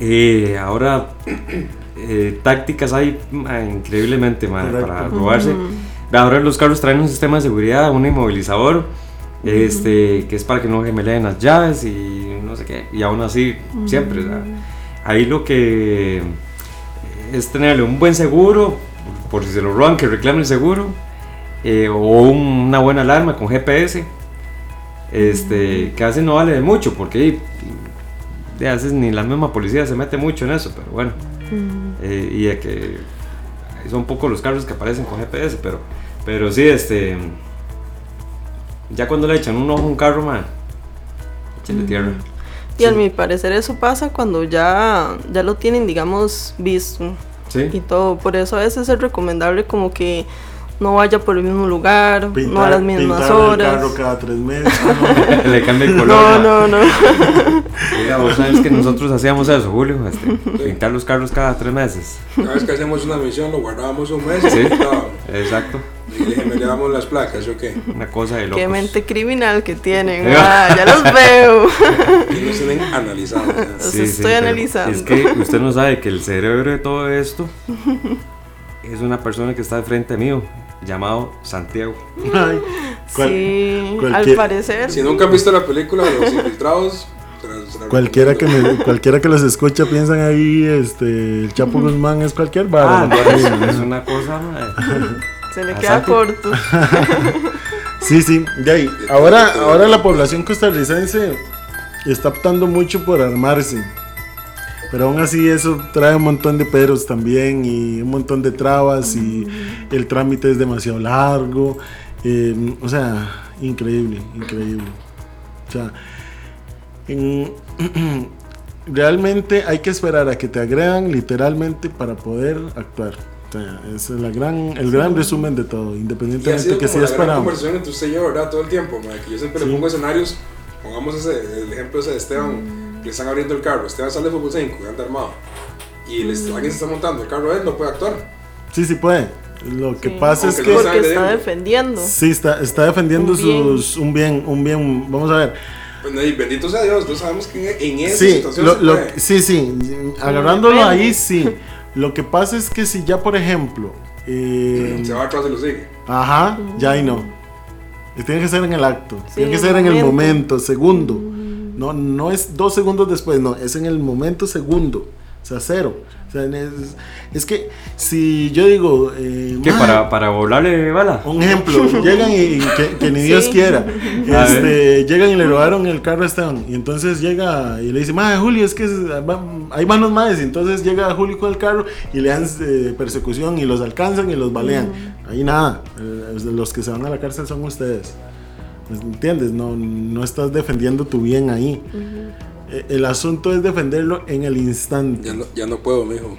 eh, ahora eh, tácticas hay ma, increíblemente, Correcto. para robarse. Ahora los carros traen un sistema de seguridad, un inmovilizador, este, que es para que no gemeleen las llaves y no sé qué, y aún así, siempre, o sea, ahí lo que es tenerle un buen seguro, por si se lo roban, que reclame el seguro, eh, o un- una buena alarma con GPS, este, que a veces no vale de mucho, porque eh, a veces ni la misma policía se mete mucho en eso, pero bueno, eh, y de que son pocos los carros que aparecen con GPS, pero, pero sí, este, ya cuando le echan un ojo a un carro, man, échale tierra. Y a mi parecer eso pasa cuando ya, ya lo tienen, digamos, visto y Sí, todo. Por eso a veces es recomendable como que no vaya por el mismo lugar, no a las mismas pintar el horas. carro cada tres meses. no. le cambia el color. No, no, no. Oiga, vos sabes que nosotros hacíamos eso, Julio, este, pintar los carros cada tres meses. cada vez que hacemos una misión lo guardábamos un mes y Sí. lo quitábamos. Exacto, Y le gemelábamos las placas, ¿yo qué? una cosa de locos. Qué mente criminal que tienen. Ah, ya los veo. Y nos tienen analizados. Los estoy analizando. Es que usted no sabe que el cerebro de todo esto es una persona que está de frente mío, llamado Santiago. Ay, cual- sí, al cualquier- parecer. Si nunca han visto la película de los infiltrados, Cualquiera que, me, cualquiera que los escucha piensan ahí, este, el Chapo Guzmán es cualquier vara. Ah, es, es una cosa. Se le queda corto. Sí, sí, de ahí. Ahora, ahora la población costarricense está optando mucho por armarse. Pero aún así eso trae un montón de peros también y un montón de trabas y el trámite es demasiado largo. eh, o sea, increíble, increíble. O sea, en- realmente hay que esperar a que te agredan literalmente para poder actuar. O sea, ese es la gran, el gran resumen de todo, independientemente sido que si es para... conversación entre usted y yo, ¿verdad? Todo el tiempo, que yo siempre Sí. le pongo escenarios, pongamos ese, el ejemplo ese de Esteban, que le están abriendo el carro, Esteban sale de fútbol 5, anda armado, y les- alguien se está montando el carro a él, no puede actuar. Sí, sí puede. Lo que Sí. pasa es Aunque que no Porque está de- defendiendo. sí está, está defendiendo Un bien. sus un bien, un bien. Vamos a ver. Pues, y bendito sea Dios, no sabemos que en, en esa Sí, situación lo- se lo- sí, sí. Agarrándolo ahí, sí. Lo que pasa es que si ya, por ejemplo, eh, Se va atrás y lo sigue. ajá, ya ahí no. Y tiene que ser en el acto, Sí, tiene que ser en el momento. momento, segundo. No, no es dos segundos después, no, es en el momento segundo. O sea, cero. O sea, es, es que si yo digo. Eh, ¿Qué? "Ma, ¿Para, para volarle bala? Un ejemplo, llegan y que, que ni Sí. Dios quiera. Este, llegan y le robaron el carro a Esteban. Y entonces llega y le dice, Madre, Julio, es que hay manos más. Y entonces llega Julio con el carro y le dan eh, persecución y los alcanzan y los balean. Ahí nada. eh, los que se van a la cárcel son ustedes. Pues, ¿Entiendes? No, no estás defendiendo tu bien ahí. Eh, El asunto es defenderlo en el instante. Ya no, ya no puedo, mijo.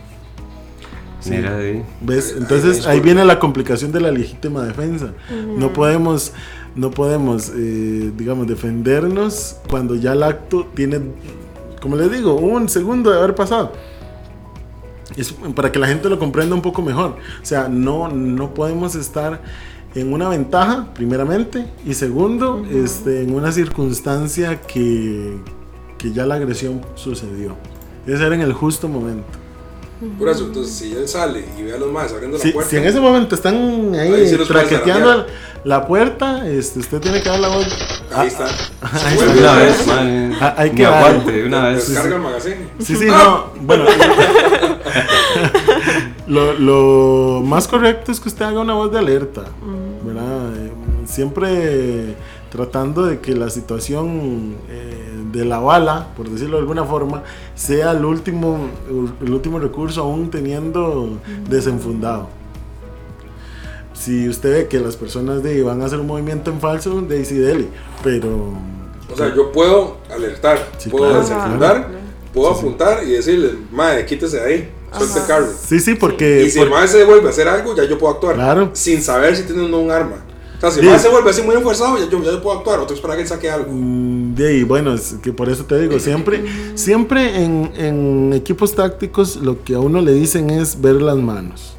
Mira, ahí. ¿Ves? Entonces ahí ahí viene la complicación de la legítima defensa. No podemos, no podemos, eh, digamos, defendernos cuando ya el acto tiene, como les digo, un segundo de haber pasado. Es para que la gente lo comprenda un poco mejor. O sea, no, no podemos estar en una ventaja, primeramente, y segundo, este, en una circunstancia que, que ya la agresión sucedió. Debe ser en el justo momento. Por eso, entonces, si él sale y ve a los más abriendo la puerta. si en ese momento están ahí, Ahí traqueteando la puerta, este, usted tiene que dar la voz. Ahí está. ahí Se está. Una vez, man. Ah, hay que aguante, una vez. Descarga el magazine. Sí, sí, no. Bueno, lo, lo más correcto es que usted haga una voz de alerta, ¿verdad? Eh, Siempre tratando de que la situación eh, de la bala, por decirlo de alguna forma, sea el último, el último recurso aún teniendo desenfundado. Si usted ve que las personas de van a hacer un movimiento en falso, de ahí sí dele, pero O sea, yo puedo alertar, Sí, puedo claro, desenfundar, claro. puedo apuntar y decirle, madre, quítese de ahí, suelte el carro. sí, sí, porque Y si el por- madre se vuelve a hacer algo, ya yo puedo actuar. Claro. Sin saber si tiene o no un arma. O sea, si el Sí. madre se vuelve así muy enfuerzado, ya yo, ya yo puedo actuar. Otro espera que él saque algo. Mm, De ahí, bueno, es que por eso te digo, siempre, siempre en, en equipos tácticos lo que a uno le dicen es ver las manos.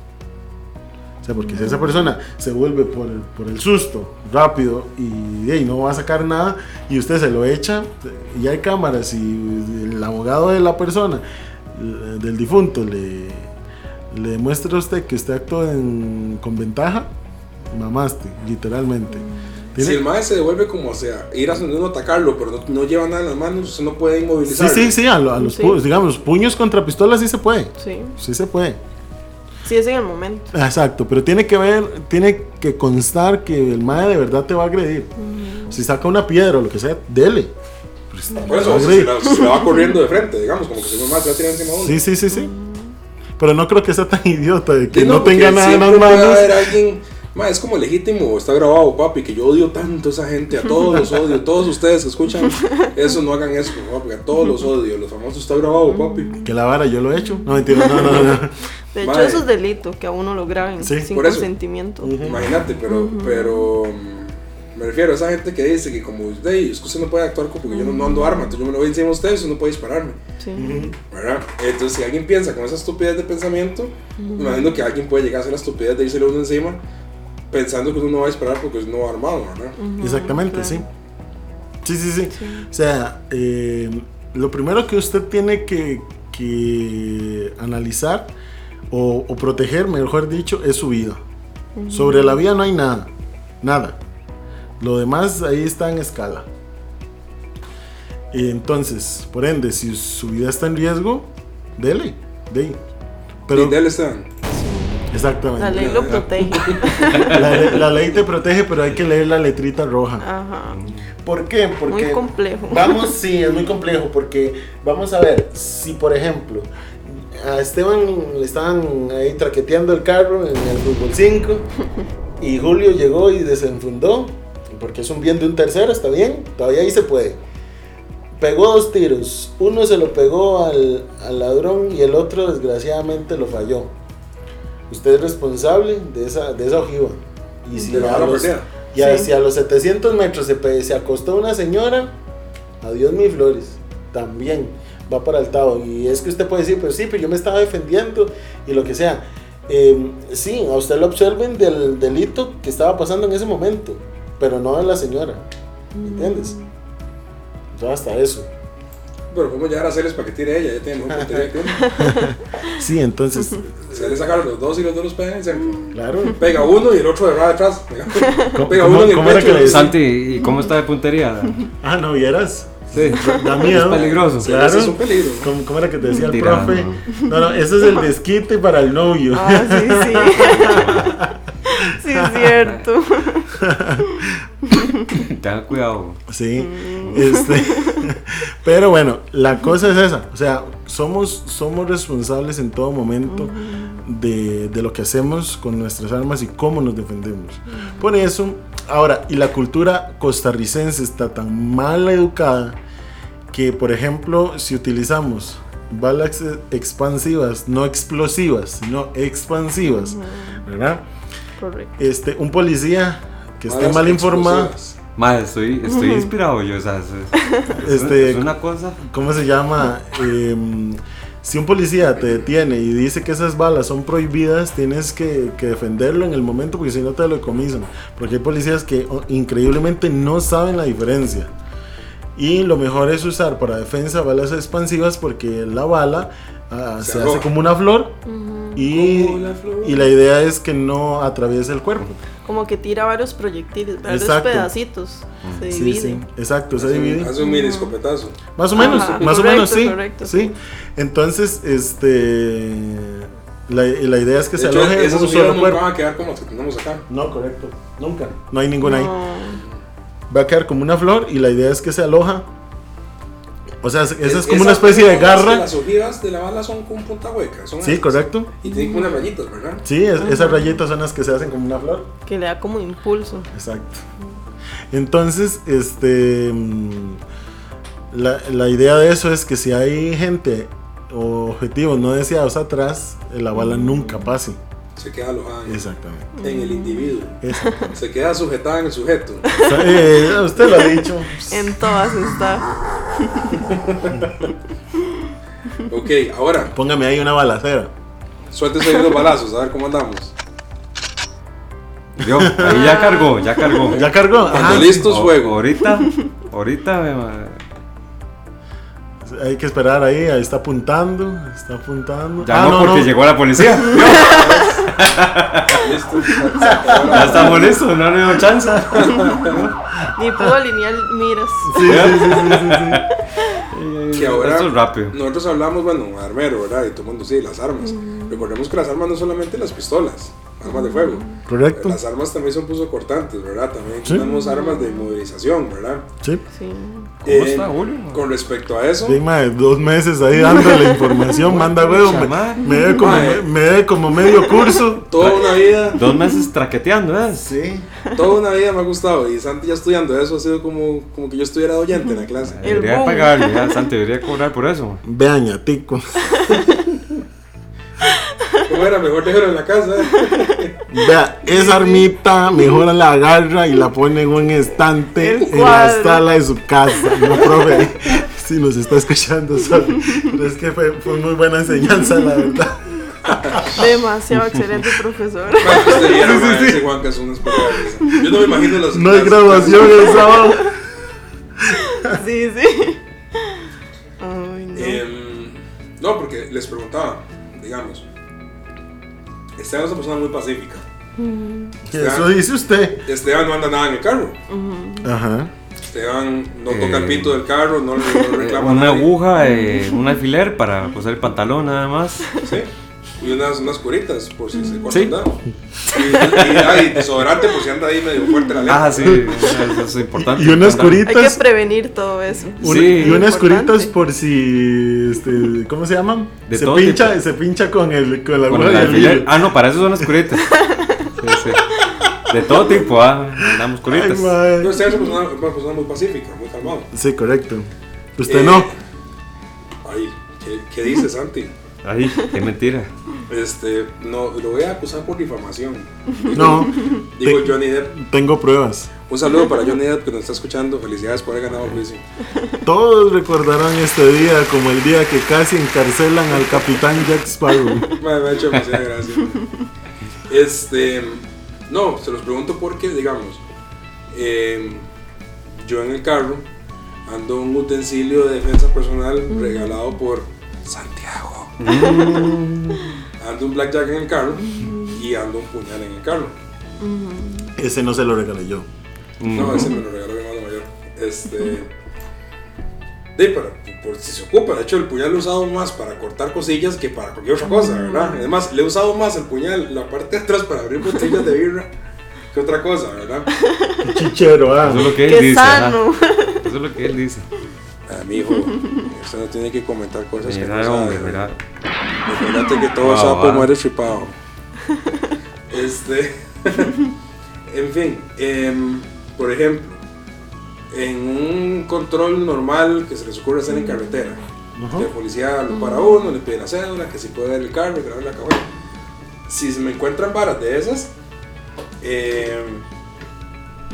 O sea, porque si esa persona se vuelve por el, por el susto rápido y de ahí no va a sacar nada y usted se lo echa, y hay cámaras y el abogado de la persona, del difunto, le, le demuestra a usted que usted en- con ventaja, mamaste, literalmente. Tiene- Si el madre se devuelve como o sea, ir a donde uno a atacarlo, pero no, no lleva nada en las manos, usted no puede Sí, inmovilizarlo. sí, sí, a, lo- a los Sí. pu- digamos, puños contra pistolas sí se puede. Sí, Sí se puede. sí es en el momento. Exacto, pero tiene que ver, tiene que constar que el mae de verdad te va a agredir. Si saca una piedra o lo que sea, dele. Pues, Por eso, se, la, se la va corriendo de frente, digamos, como que si uno más se va a tirar encima de uno. Sí, sí, sí, sí. Pero no creo que sea tan idiota de que Sí, no, porque tenga nada en las manos. haber alguien, ma, es como legítimo, está grabado, papi, que yo odio tanto a esa gente, a todos los odio, todos ustedes que escuchan eso, no hagan eso, porque a todos los odio, los famosos está grabado, papi. Que la vara yo lo he hecho. No, mentira, no, no, no. De hecho, Madre. eso es delito, que a uno lo graben Sí, sin por eso. consentimiento. Imagínate, pero, pero mm, me refiero a esa gente que dice que como, hey, es que usted no puede actuar como porque yo no, no ando arma, entonces yo me lo voy encima de usted, usted no puede dispararme, Sí. ¿verdad? Entonces si alguien piensa con esa estupidez de pensamiento, me imagino que alguien puede llegar a hacer la estupidez de irse uno encima pensando que uno no va a disparar porque no va armado, ¿verdad? Exactamente, claro. sí. Sí, sí, sí. O sea, eh, lo primero que usted tiene que, que analizar o, o proteger, mejor dicho, es su vida. Sobre la vida no hay nada, nada. Lo demás ahí está en escala. Entonces, por ende, si su vida está en riesgo, dele, dele. Pero, y de él están. exactamente. La ley lo protege. La ley te protege, pero hay que leer la letrita roja. Ajá. ¿Por qué? Porque Muy complejo. Vamos, sí, es muy complejo porque vamos a ver, si por ejemplo a Esteban le estaban ahí traqueteando el carro en el fútbol 5 y Julio llegó y desenfundó, porque es un bien de un tercero, está bien, todavía ahí se puede. Pegó dos tiros, uno se lo pegó al, al ladrón y el otro desgraciadamente lo falló. Usted es responsable de esa, de esa ojiva. Y si a los- y a- Sí. si a los 700 metros se, se acostó una señora, adiós mis flores, también va para el tabo. Y es que usted puede decir, pero sí, pero yo me estaba defendiendo y lo que sea. Eh, sí, a usted lo observen del delito que estaba pasando en ese momento, pero no de la señora. ¿Entiendes? Ya hasta eso. Pero cómo llegar a hacerles para que tire ella, ya tiene mejor puntería que uno. Sí, entonces, Se le sacaron los dos y los dos los pegan en el centro. claro. Pega uno y el otro de verdad detrás. Pega, ¿Cómo- pega cómo- uno en el cómo era pecho. que le decían? Santi, ¿y cómo está de puntería? Ah, no, vieras. Sí. Da miedo. Es peligroso. Claro. Ese es un peligro. ¿Cómo, cómo era que te decía el Tirando. profe? No, no, ese es el desquite para el novio. Ah, sí, sí. sí, es cierto. Tenga cuidado. Sí, este, pero bueno, la cosa es esa, o sea, somos, somos responsables en todo momento de, de lo que hacemos con nuestras armas y cómo nos defendemos. Por eso, ahora, y la cultura costarricense está tan mal educada que, por ejemplo, si utilizamos balas ex- expansivas, no explosivas, sino expansivas, ¿verdad? Correcto. Este, un policía que esté mal informado, explosivas. Madre, estoy, estoy inspirado yo, o sea, es, es- Este- es una cosa. ¿cómo se llama? Em, si un policía te detiene y dice que esas balas son prohibidas, tienes que, que defenderlo en el momento porque si no te lo decomisan. Porque hay policías que oh, increíblemente no saben la diferencia. Y lo mejor es usar para defensa balas expansivas porque la bala ah, Se se, hace como una flor y, la y la idea es que no atraviese el cuerpo. Como que tira varios proyectiles, varios Exacto. pedacitos. Se Sí, divide. sí, exacto, se Hace divide. Hace un mini escopetazo. Más o menos, Ajá, más o menos, sí. correcto, sí. sí. Entonces, este. La, la idea es que De se hecho, aloje esas un solo cuerpo. van a quedar como las que tenemos acá. No, correcto. Nunca. No hay ninguna ahí. No. Va a quedar como una flor y la idea es que se aloja. O sea, esa es, Es- como una especie de garra. Las ojivas de la bala son con punta hueca. Son Sí, esas. correcto. Y tienen como unas rayitas, ¿verdad? Sí, es- esas rayitas son las que se hacen como una flor. Que le da como impulso. Exacto. Entonces, este. mm, La, la idea de eso es que si hay gente o objetivos no deseados atrás, la bala nunca pase. Se queda alojada en, Exactamente. en el individuo. Exactamente. Se queda sujetada en el sujeto. Eh, usted lo ha dicho. En todas está. Ok, ahora, Póngame ahí una balacera. suéltese ahí los balazos, a ver cómo andamos. Yo, ahí ya cargó, ya cargó. ¿Ya cargó? Cuando Ajá. listos, O- fuego. Ahorita, ahorita, me Hay que esperar ahí, ahí está apuntando, está apuntando. ya Ah, no, porque llegó la policía. Listo. Ya estamos listos, no le dio chance. Ni puedo alinear miras. Sí, sí, sí, sí, sí, sí. Que ahora Esto es rápido. nosotros hablamos, bueno, armero, ¿verdad? Y todo el mundo, sí, las armas. Recordemos que las armas no solamente las pistolas, armas de fuego. Correcto. Las armas también son puso cortantes, ¿verdad? También Sí. tenemos armas de inmovilización, ¿verdad? Sí. Sí. ¿Cómo Eh, está, Julio? Con respecto a eso, Sí, mae, dos meses ahí dándole información, manda huevo. Me, me como, Mae. me debe como medio curso. toda una vida, Dos meses traqueteando, ¿eh? Sí. toda una vida me ha gustado. Y Santi ya estudiando eso ha sido como, como que yo estuviera de oyente en la clase. Debería pagarle, ya, Santi, debería cobrar por eso. Vean, ñatico. ¿Cómo era? Mejor déjalo en la casa. Vea, esa armita mejor la agarra y la pone en un estante en la sala de su casa. No, profe, si nos está escuchando solo. Pero es que fue, fue muy buena enseñanza, la verdad. Demasiado excelente profesor. Ese Juanca es. Yo no me imagino las No hay las- graduación el sábado. Sí, sí. Ay, no. Em, no, porque les preguntaba, digamos, Esteban es una persona muy pacífica. Eso dice usted. Esteban no anda nada en el carro. Ajá. Esteban no toca el Eh, pito del carro, no, no reclama Una nadie. aguja, eh, un alfiler para coser el pantalón nada más. Sí. Y unas, unas curitas por si se corta Sí. el dedo. Y, y, ah, y desodorante por si anda ahí medio fuerte la lengua. Ah, sí, eso es importante. Y unas Andar- Hay que curitas. prevenir todo eso. un- Sí. y unas Importante. curitas por si. Este, ¿Cómo se llaman? De se, todo pincha, tipo. se pincha con, el, con la aguja. Ah, no, para eso son las curitas. Sí, sí. De todo tipo, ah, andamos Ay, curitas. mae. No, Esteban es una persona, una persona muy pacífica, muy calmado. Sí, correcto. Usted Eh, no. Ay, ¿qué, qué dice Santi? Ay, qué mentira. Este, no, lo voy a acusar por difamación. No. Digo Te- Johnny Depp. Tengo pruebas. Un saludo para Johnny Depp que nos está escuchando. Felicidades por haber ganado el juicio. Todos recordarán este día como el día que casi encarcelan al capitán Jack Sparrow. Me, me ha hecho demasiada gracia. Este, no, se los pregunto porque, digamos, eh, yo en el carro ando un utensilio de defensa personal regalado por Santiago. Ando un blackjack en el carro y ando un puñal en el carro. Ese no se lo regalé yo. No, ese me lo regaló mi hermano mayor. Este. Sí, pero por si se ocupa. De hecho, el puñal lo he usado más para cortar cosillas que para cualquier otra cosa, ¿verdad? Además, le he usado más el puñal, la parte de atrás, para abrir botellas de birra que otra cosa, ¿verdad? Qué chichero, ah. Eso es lo que él Qué dice. sano. Eso es lo que él dice. Mi hijo, usted no tiene que comentar cosas que Mira, no hombre, sabe. mira. Fíjate que todo Wow, sapo ah. muere chipado. Este. en fin, em, por ejemplo, en un control normal que se les ocurre hacer en carretera, Ajá. que el policía lo para uno, le pide la cédula, que si puede ver el carro, grabar la cajuela. Si se me encuentran varas de esas, em,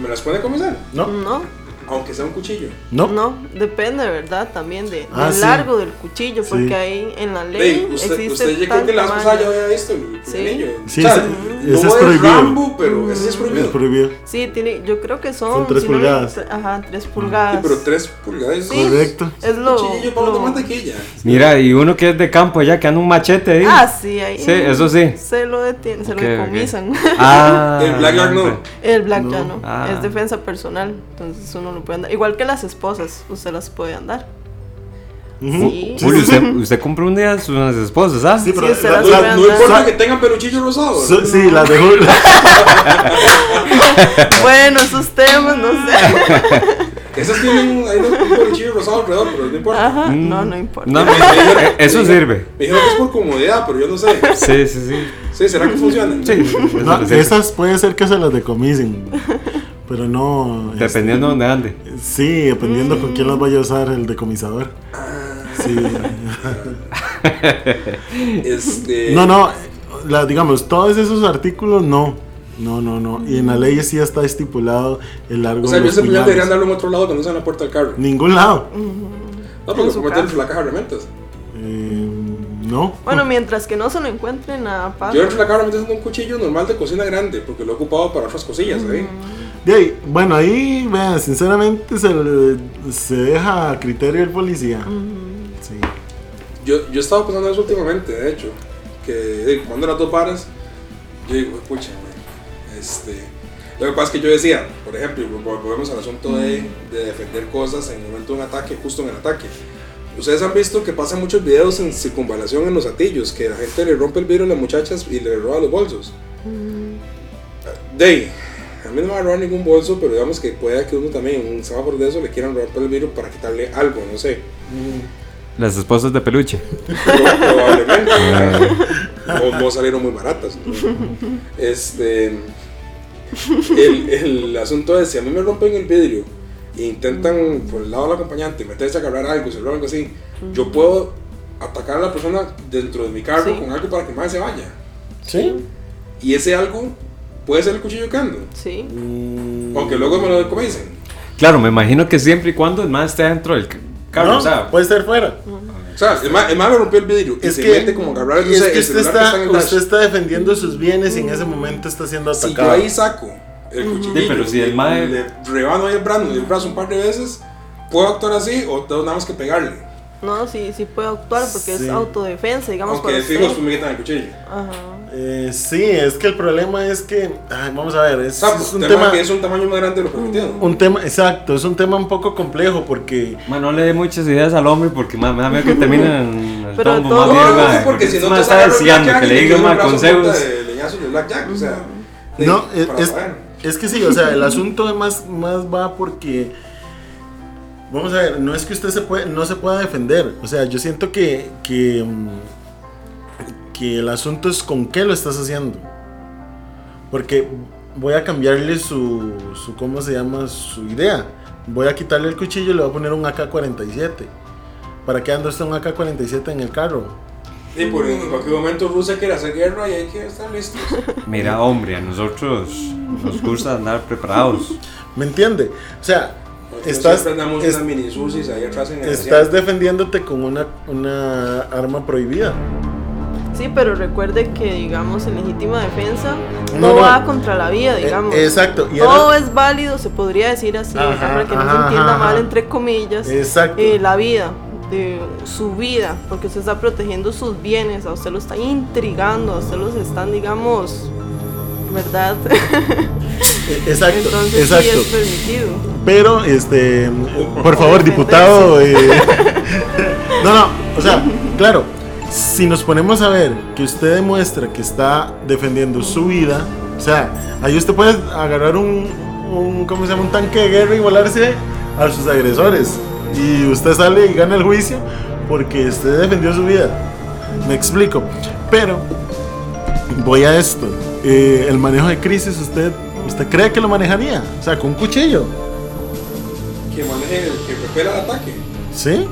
me las pueden comenzar, No, No, aunque sea un cuchillo. no. no, depende, ¿verdad? También de, Ah, del sí. largo del cuchillo, porque Sí. ahí en la ley Ey, usted, existe usted yo creo que la vez tamaño. pasada ya había visto el Sí. puñalillo. Sí, o sea, ese- no ese es es prohibido. Rambo, pero ese sí es prohibido. Es prohibido. Sí, tiene, yo creo que son... Son tres si no me- pulgadas. ajá, tres pulgadas. Sí, pero 3 pulgadas. Sí, Correcto. Es lo... Cuchillo para lo- de mantequilla. Mira, y uno que es de campo allá, que anda un machete ahí. Ah, sí, ahí. Sí, eso sí. Se lo detienen, se Ok, lo decomisan. Ah, El Black Jack no. El black No. ya no. Ah. Es defensa personal. Entonces uno lo puede andar. Igual que las esposas, usted las puede andar. Sí. Julio, usted, usted compró un día sus esposas, ¿ah? Sí, pero Sí, la- la- No importa que tengan peluchillo rosado. so- sí, las dejó. bueno, esos temas, no sé. Esas tienen ahí un peluchillo rosado alrededor, pero no importa. Ajá, no, no importa. Mm. No, me- eh, eso sirve. Me dijeron que es por comodidad, pero yo no sé. Sí, sí, sí. Sí, ¿será que funcionan? Sí, No, esas puede ser que se las decomisen. Pero no. este, Dependiendo de dónde ande. Sí, dependiendo con quién las vaya a usar el decomisador. Sí. Este. No, no. La, digamos, todos esos artículos no. No, no, no. Y en la ley sí está estipulado el largo O sea, yo ese puñal puñales. debería andarlo en otro lado que no sea en la puerta del carro. Ningún lado. No, porque meterlo casa. en la caja de herramientas. Eh, no. Bueno, mientras que no se lo encuentren a paz. Yo dentro de la caja de herramientas tengo un cuchillo normal de cocina grande, porque lo he ocupado para otras cosillas, ¿eh? De ahí, bueno, ahí, vean, sinceramente se, le- se deja a criterio del policía. Sí. Yo, yo he estado pensando en eso últimamente, de hecho. Que cuando las dos varas, yo digo, pucha, man, este. Lo que pasa es que yo decía, por ejemplo, volvemos al asunto de, de defender cosas en el momento de un ataque, justo en el ataque. Ustedes han visto que pasan muchos videos en circunvalación en los atillos, que la gente le rompe el vidrio a las muchachas y le roba los bolsos. De ahí, a mí no me va a robar ningún bolso, pero digamos que pueda que uno también un semáforo de eso le quieran romper el vidrio para quitarle algo, no sé. Las esposas de peluche. Pro- Probablemente. o no salieron muy baratas. ¿no? Este. El, el asunto es: si a mí me rompen el vidrio e intentan por el lado del acompañante meterse a agarrar algo, se algo así, yo puedo atacar a la persona dentro de mi carro Sí. con algo para que más se vaya. ¿Sí? Y ese algo puede ser el cuchillo que ando. Sí. Aunque luego me lo decomisen. Claro, me imagino que siempre y cuando el más esté dentro del ca- carro, No, o sea, puede ser fuera. O sea, el el man me rompió el vidrio y Es se que, mete como agarrar no es que el usted, celular que está está, el usted está defendiendo sus bienes y en ese momento está siendo Si atacado. yo ahí saco el cuchillo, Sí, pero si el mae- le rebano ahí el brazo, el brazo un par de veces, ¿puedo actuar así o tengo nada más que pegarle? No, sí, sí puede actuar porque Sí. es autodefensa, digamos. Aunque para fijo, usted. me quitan el cuchillo. Ajá. Eh, sí, es que el problema es que, ay, vamos a ver, O es, sea, es un tema, tema, que es un tamaño más grande de lo permitido. un tema, exacto, es un tema un poco complejo porque ma, no le dé muchas ideas al hombre porque ma, me da miedo que terminen en el Pero tombo, todo- No, bien, no, sí, porque si no te está deseando que le diga brazo consejos. de leñazos de blackjack, o sea, de- no, es, para es- saber. es que sí, o sea, el asunto es más, más va porque, vamos a ver, no es que usted se puede, no se pueda defender, o sea, yo siento que, que, mm, que el asunto es con qué lo estás haciendo, porque voy a cambiarle su, su ¿cómo se llama? Su idea, voy a quitarle el cuchillo y le voy a poner un AK-47. ¿Para qué anda usted un AK-47 en el carro? Y por en cualquier momento Rusia quiere hacer guerra y hay que estar listos. Mira, hombre, a nosotros nos gusta andar preparados. ¿Me entiende? O sea, Nosotros estás, es- unas mini susis ahí atrás en el estás defendiéndote con una, una arma prohibida. Sí, pero recuerde que, digamos, en legítima defensa No, no, no. va contra la vida, Eh, digamos. exacto. Y Todo era- es válido, se podría decir así, Ajá, para que no ajá, se entienda ajá, mal, entre comillas, Exacto. eh, la vida. de su vida, porque usted está protegiendo sus bienes, a usted lo están intrigando, a usted los están, digamos, ¿verdad? Exacto, Entonces exacto. sí es permitido. Pero, este, por favor, diputado. eh, no, no, o sea, claro, si nos ponemos a ver que usted demuestra que está defendiendo su vida, o sea, ahí usted puede agarrar un, un ¿cómo se llama? Un tanque de guerra y volarse a sus agresores. Y usted sale y gana el juicio porque usted defendió su vida. Me explico. Pero, voy a esto. Eh, el manejo de crisis, ¿usted, ¿usted cree que lo manejaría? O sea, con un cuchillo. Que maneje, el- que repela el ataque. ¿Sí?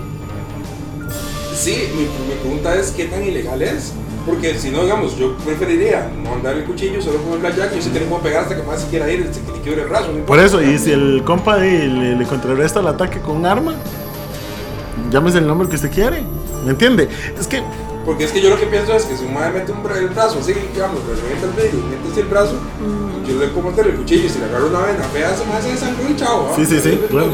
Sí, mi, mi pregunta es qué tan ilegal es. Porque si no, digamos, yo preferiría no andar el cuchillo, solo con el blackjack. Yo sé que no puedo pegar hasta que más se quiera ir, hasta que le quiebre el brazo. no Por eso, y si el compa de- le, le contrarresta el ataque con un arma, llámese el nombre que usted quiere. ¿Me entiende? Es que, Porque es que yo lo que pienso es que si un madre mete un bra- el brazo así, digamos, le revienta el y mete el brazo, yo le puedo meter el cuchillo y si le agarro una vena fea, se me hace sangre y chao. ¿ah? Sí, sí, sí, claro.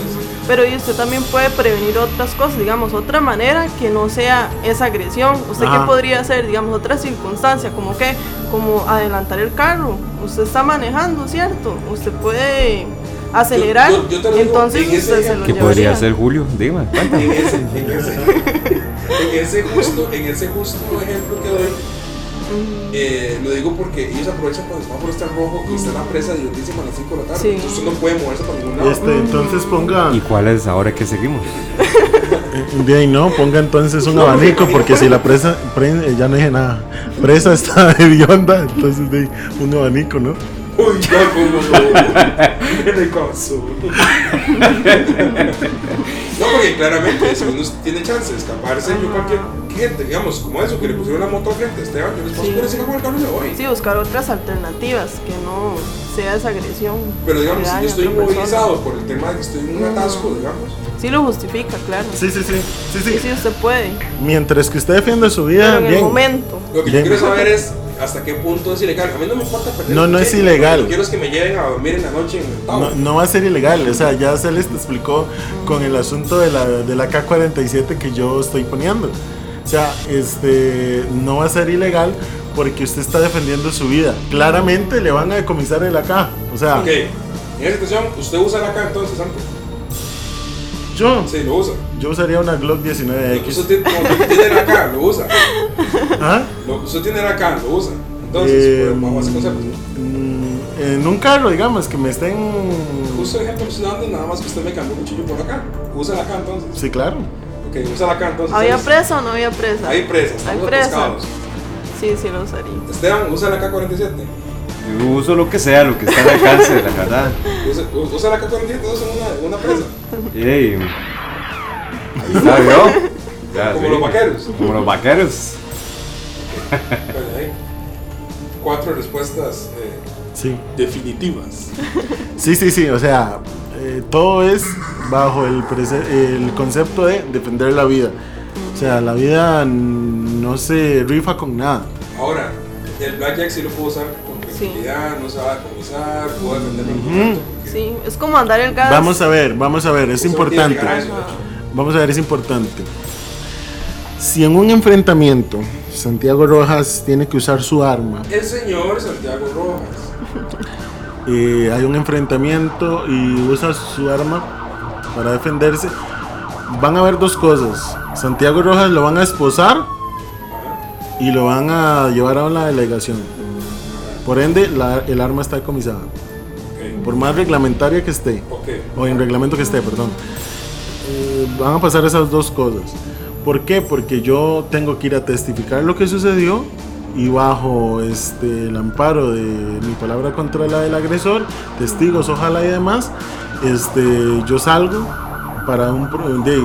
Pero y usted también puede prevenir otras cosas, digamos, otra manera que no sea esa agresión. ¿Usted Ajá. qué podría hacer, digamos, otra circunstancia, como que, como adelantar el carro? Usted está manejando, ¿cierto? Usted puede acelerar, Yo- yo- yo digo, entonces en ese usted se lo ¿Qué podría ser Julio? Dígame, cuéntame. En ese, en ese, en ese justo, en ese justo ejemplo que doy, eh, lo digo porque ellos aprovechan cuando el semáforo está en rojo y está la presa divertísima a las 5 de la tarde. Sí. Entonces no puede moverse para ningún lado. este, entonces ponga, ¿Y cuál es ahora que seguimos? un día y no, ponga entonces un abanico, porque si la presa, pre- ya no dije nada, presa está hedionda, entonces de, un abanico, ¿no? Uy, ya como no. ¿Qué le pasó? No, porque claramente, si uno tiene chance de escaparse, yo cualquier gente, digamos, como eso, que le pusieron la moto frente a Esteban, yo les paso Sí. por el carro y me voy. Sí, buscar otras alternativas que no sea esa agresión. Pero digamos, que si yo estoy inmovilizado por el tema de que estoy en un atasco, digamos, Sí lo justifica, claro. Sí, sí, sí, sí, Sí, sí. sí, usted puede. Mientras que usted defienda su Pero vida, en el bien. momento. lo que Bien. yo quiero saber es hasta qué punto es ilegal. A mí no me importa perder No, el no es ilegal. Lo que quiero es que me lleven a dormir en la noche en el No, no va a ser ilegal, o sea, ya se les explicó con el asunto de la, de la K-47 que yo estoy poniendo. O sea, este, no va a ser ilegal porque usted está defendiendo su vida. Claramente le van a decomisar el AK. O sea, Ok, en esa situación, ¿usted usa la K entonces, Santo? Yo, Sí, lo usa. yo usaría una Glock 19X. Usted tiene, no, usted tiene la K, lo usa. ¿Ah? Lo- usted tiene la K, lo usa. Entonces, Eh, pues, bajo ese concepto. mm, en un carro, digamos, que me estén... Justo el ejemplo que estoy dando, nada más que usted me cambió un cuchillo por acá. Usa la K entonces. Sí, claro. Ok, usa la K entonces. ¿Había ¿sabes? presa o no había presa? Hay presa, Hay presa. Sí, sí lo usaría. Esteban, usa la K-47. Yo uso lo que sea, lo que está al alcance, la verdad. Usa, usa la K-47 entonces en una, en una presa. Ey, ahí está, ¿vio? Ya, Como sí. los vaqueros. Como los vaqueros. Cuatro respuestas eh, Sí. definitivas. Sí, sí, sí, o sea, eh, todo es bajo el, el concepto de defender la vida. O sea, la vida no se rifa con nada. Ahora, el blackjack sí lo puedo usar tranquilidad, no se va a decomisar, puedo un momento, porque Sí, es como andar el gas. Vamos a ver, vamos a ver, es importante. Vamos a ver, es importante. Si en un enfrentamiento Santiago Rojas tiene que usar su arma, El señor Santiago Rojas. eh, hay un enfrentamiento y usa su arma para defenderse, van a haber dos cosas. Santiago Rojas lo van a esposar y lo van a llevar a una delegación. Por ende, la- el arma está decomisada. Por más reglamentaria que esté, ok. o en reglamento que esté, perdón. Eh, van a pasar esas dos cosas. ¿Por qué? Porque yo tengo que ir a testificar lo que sucedió y bajo este, el amparo de mi palabra contra la del agresor, testigos, ojalá y demás, este, yo salgo para un, de,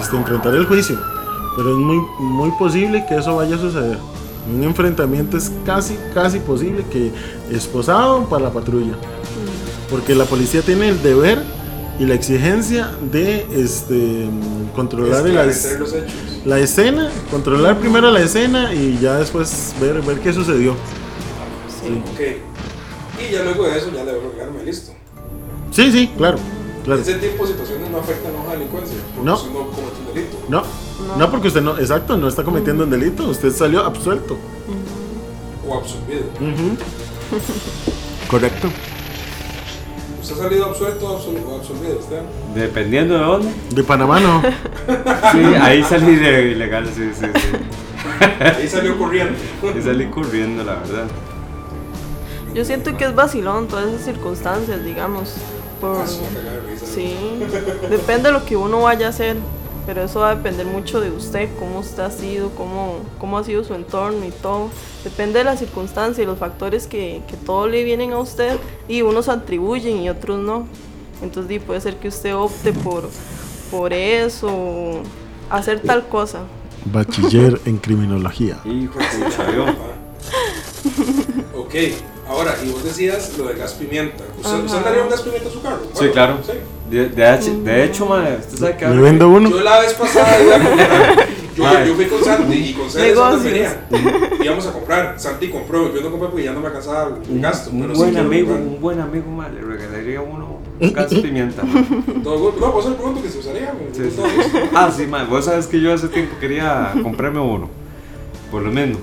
este, enfrentar el juicio. Pero es muy, muy posible que eso vaya a suceder. Un enfrentamiento es casi, casi posible que esposado para la patrulla. Porque la policía tiene el deber y la exigencia de este, controlar la escena, controlar primero la escena y ya después ver, ver qué sucedió. Sí. Ok. Y ya luego de eso ya le voy a listo. Sí, sí, claro. Claro. Ese tipo de situaciones no afectan a la delincuencia. Porque No. usted no comete un delito. No, no, porque usted no, exacto, no está cometiendo un delito, usted salió absuelto. O absorbido. Correcto. ¿Usted ha salido absuelto o absol- o absorbido, Esteban? Dependiendo de dónde. De Panamá no. Sí, ahí salí de ilegal, sí, sí, sí. Ahí salió corriendo. Ahí salí corriendo, la verdad. Yo siento que es vacilón todas esas circunstancias, digamos. Por, Ah, es una cagada de risa. sí, depende de lo que uno vaya a hacer, pero eso va a depender mucho de usted, cómo usted ha sido, cómo, cómo ha sido su entorno y todo. Depende de las circunstancias y los factores que, que todo le vienen a usted y unos atribuyen y otros no. Entonces puede ser que usted opte por, por eso, hacer tal cosa. Bachiller en criminología. Hijo de. Ok, ahora, y vos decías lo de gas pimienta. ¿Usted. ¿usted le daría un gas pimienta a su carro? Sí, claro. Sí. De, de, hecho, de hecho, madre, usted sabe que ¿Le vendo uno? Yo la vez pasada iba a comprar. Yo, yo fui con Santi y con César Negocios. venía. Íbamos a comprar. Santi compró. Yo no compré porque ya no me alcanzaba el un, gasto. un pero sí buen amigo, un buen amigo, madre, le regalaría uno un gas pimienta. Todo. No, pues el pronto que se usaría. Sí, sí. Ah, sí, madre, vos sabes que yo hace tiempo quería comprarme uno. Por lo menos.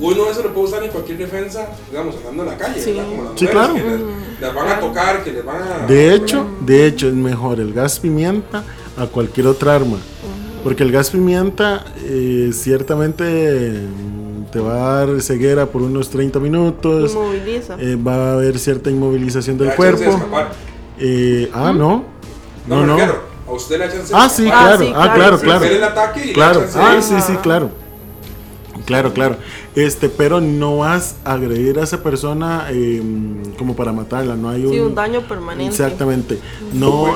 Uno eso lo puede usar en cualquier defensa, digamos, andando en la calle. Sí. ¿verdad? Como las Sí, claro. que les, les van a tocar, que les van a. De hecho, de hecho es mejor el gas pimienta a cualquier otra arma. Porque el gas pimienta eh, ciertamente mm, te va a dar ceguera por unos 30 minutos. Inmoviliza. eh, va a haber cierta inmovilización del cuerpo. Eh, ah, no. No, No, no. refiero, A usted le da chance de Ah, sí, escapar. claro. sí, Ah, claro, claro, sí. claro. Ver el ataque y Claro, ah, sí, sí, claro. Claro, claro. Este, pero no vas a agredir a esa persona eh, como para matarla, no hay un... Sí, un daño permanente. Exactamente. No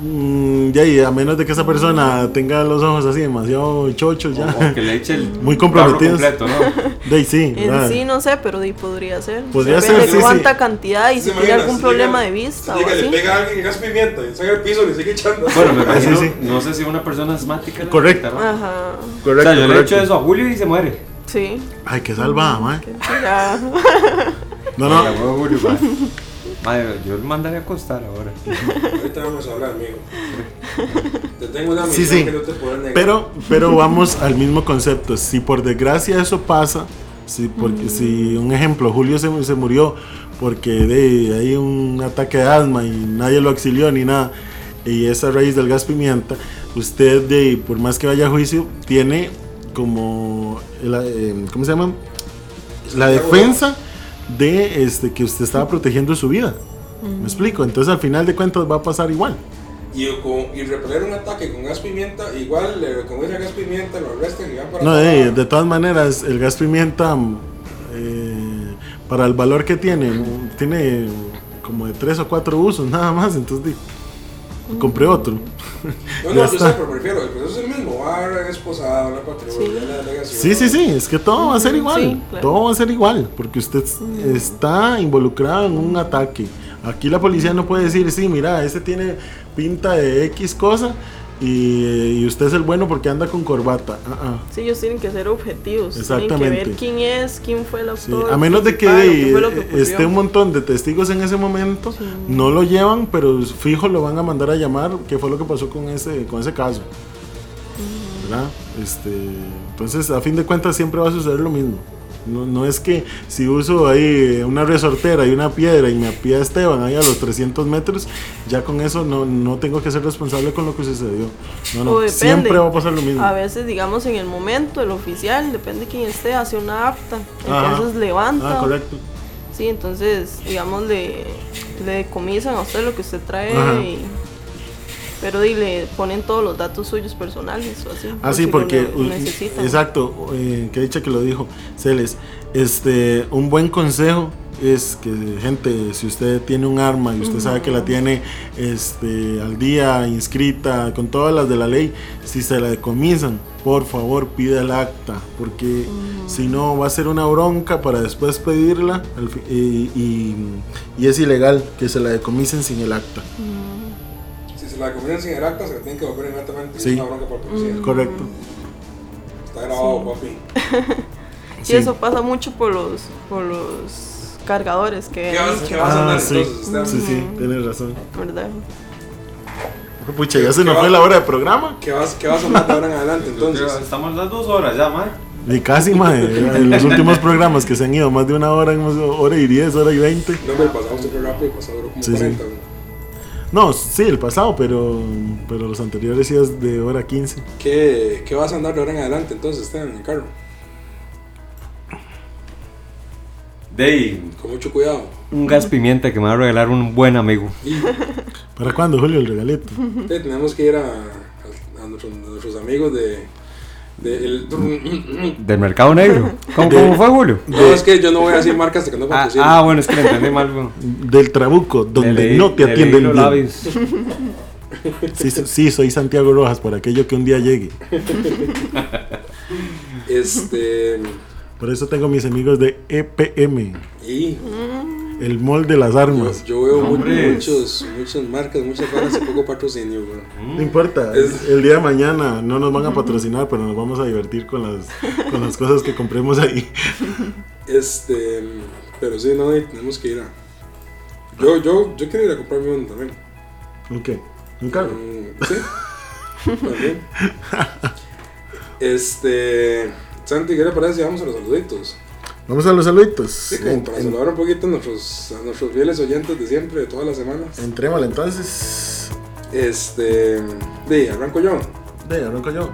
Mm, ya, y a menos de que esa persona tenga los ojos así demasiado chochos ya. O que le eche el Muy comprometidos. completo, ¿no? De ahí sí, sí no sé, pero di podría ser. Podría Depende ser, de sí, cuánta sí. cantidad y ¿Se si tiene algún Si problema llega- de vista si o llega, así. le pega a alguien en gas pimienta y saca el piso y le sigue echando. Bueno, me sí, no sé si una persona asmática. le Correcto. Ajá. O Correcto, sea, yo le correcto. hecho eso a Julio y se muere. Sí. Ay, qué salvada, mae. Ya. No, La no. huevo Julio, madre. Yo le mandaría a acostar ahora. Ahorita vamos a hablar, amigo. Te tengo una Sí, misión sí. que no te puedo negar. Pero, pero vamos al mismo concepto. Si por desgracia eso pasa, si, porque, si un ejemplo, Julio se, se murió porque de, hay un ataque de asma y nadie lo auxilió ni nada, y es a raíz del gas pimienta, usted, de, por más que vaya a juicio, tiene como, la, eh, ¿cómo se llama? La defensa de este, que usted estaba protegiendo su vida. ¿Me explico? Entonces al final de cuentas va a pasar igual. Y, con, y repeler un ataque con gas pimienta, igual, le como dice gas pimienta, lo arrestan y van para No, afuera. de, de todas maneras, el gas pimienta, mm, eh, para el valor que tiene, mm, tiene como de tres o cuatro usos nada más, entonces compré otro. No, no, yo está. sé, pero prefiero, el proceso es el mismo, va a haber esposado, la patrulla, Sí. la delegación. Sí, sí, sí, es que todo va a ser igual, Sí, claro. todo va a ser igual, porque usted está involucrado en un ataque. Aquí la policía no puede decir, sí, mira, este tiene pinta de X cosa y, y usted es el bueno porque anda con corbata. Ah, ah. Sí, ellos tienen que ser objetivos. Tienen que Exactamente. ver quién es, quién fue el Sí, autor. a menos de que que esté un montón de testigos en ese momento, Sí. no lo llevan, pero fijo lo van a mandar a llamar, qué fue lo que pasó con ese, con ese caso. ¿Verdad? Este, entonces, a fin de cuentas, siempre va a suceder lo mismo. No, no es que si uso ahí una resortera y una piedra y me apía Esteban ahí a los 300 metros, ya con eso no, no tengo que ser responsable con lo que sucedió. No, no, depende. siempre va a pasar lo mismo. A veces, digamos, en el momento, el oficial, depende de quién esté, hace una. Ajá. Entonces levanta. Ah, correcto. Sí, entonces, digamos, le, le decomisan a usted lo que usted trae. Ajá. y- pero y le ponen todos los datos suyos personales o así. Ah, por sí, si lo porque u- necesitan. exacto, eh, que dicha que lo dijo Celes. Este, un buen consejo es que gente, si usted tiene un arma y usted sabe que la tiene este al día inscrita con todas las de la ley, si se la decomisan, por favor pida el acta, porque si no va a ser una bronca para después pedirla y, y- y es ilegal que se la decomisen sin el acta. La comieron sin el acta, se la tienen que volver inmediatamente. Sí. Es una bronca para policía. Correcto. Está grabado, papi. Sí, Sí. eso pasa mucho por los, por los cargadores que ¿Qué vas, ven, qué vas a andar Ah, sí, entonces, sí, sí, tienes razón. ¿verdad? Pucha, ya se nos fue la hora de programa. ¿Qué vas, qué vas a andar de ahora en adelante entonces? Estamos las dos horas ya, mae. Ni casi, mae. En los últimos programas que se han ido más de una hora, hemos hora y diez, hora y veinte. No, pero pasamos súper rápido, pasó duró como Sí, sí. 40. ¿no? No, sí, el pasado, pero, pero los anteriores sí es de hora 15. ¿Qué, ¿Qué vas a andar de ahora en adelante entonces, Esteban, en el carro? Dey, Con mucho cuidado. un gas pimienta que me va a regalar un buen amigo. Y ¿Para cuándo, Julio, el regalito? tenemos que ir a, a- a nuestros, a nuestros amigos de... de el, ¿Del mercado negro? ¿Cómo, cómo fue, Julio? no, es que yo no voy a decir marcas hasta que no Ah, ah, bueno, es que le entendí mal. Del Trabuco, donde leí- no te atienden bien. labios. Sí, sí, sí, soy Santiago Rojas, por aquello que un día llegue. Este... Por eso tengo mis amigos de EPM, Y el mall de las armas. yo veo muchos, muchas marcas, muchas varas y poco patrocinio, güey. No importa, Es- el día de mañana no nos van a patrocinar, pero nos vamos a divertir con las, con las cosas que compremos ahí. Este... Pero sí, no, y tenemos que ir a... Yo, yo, yo quiero ir a comprarme uno también. ¿Un qué? ¿Un carro? Mm, Sí. También. Este. Santi, ¿qué le parece si vamos a los saluditos? Vamos a los saluditos. Sí, como En- para en- saludar un poquito a nuestros, a nuestros fieles oyentes de siempre, de todas las semanas. Entrémosle entonces. Este. De, arranco yo. De, arranco yo.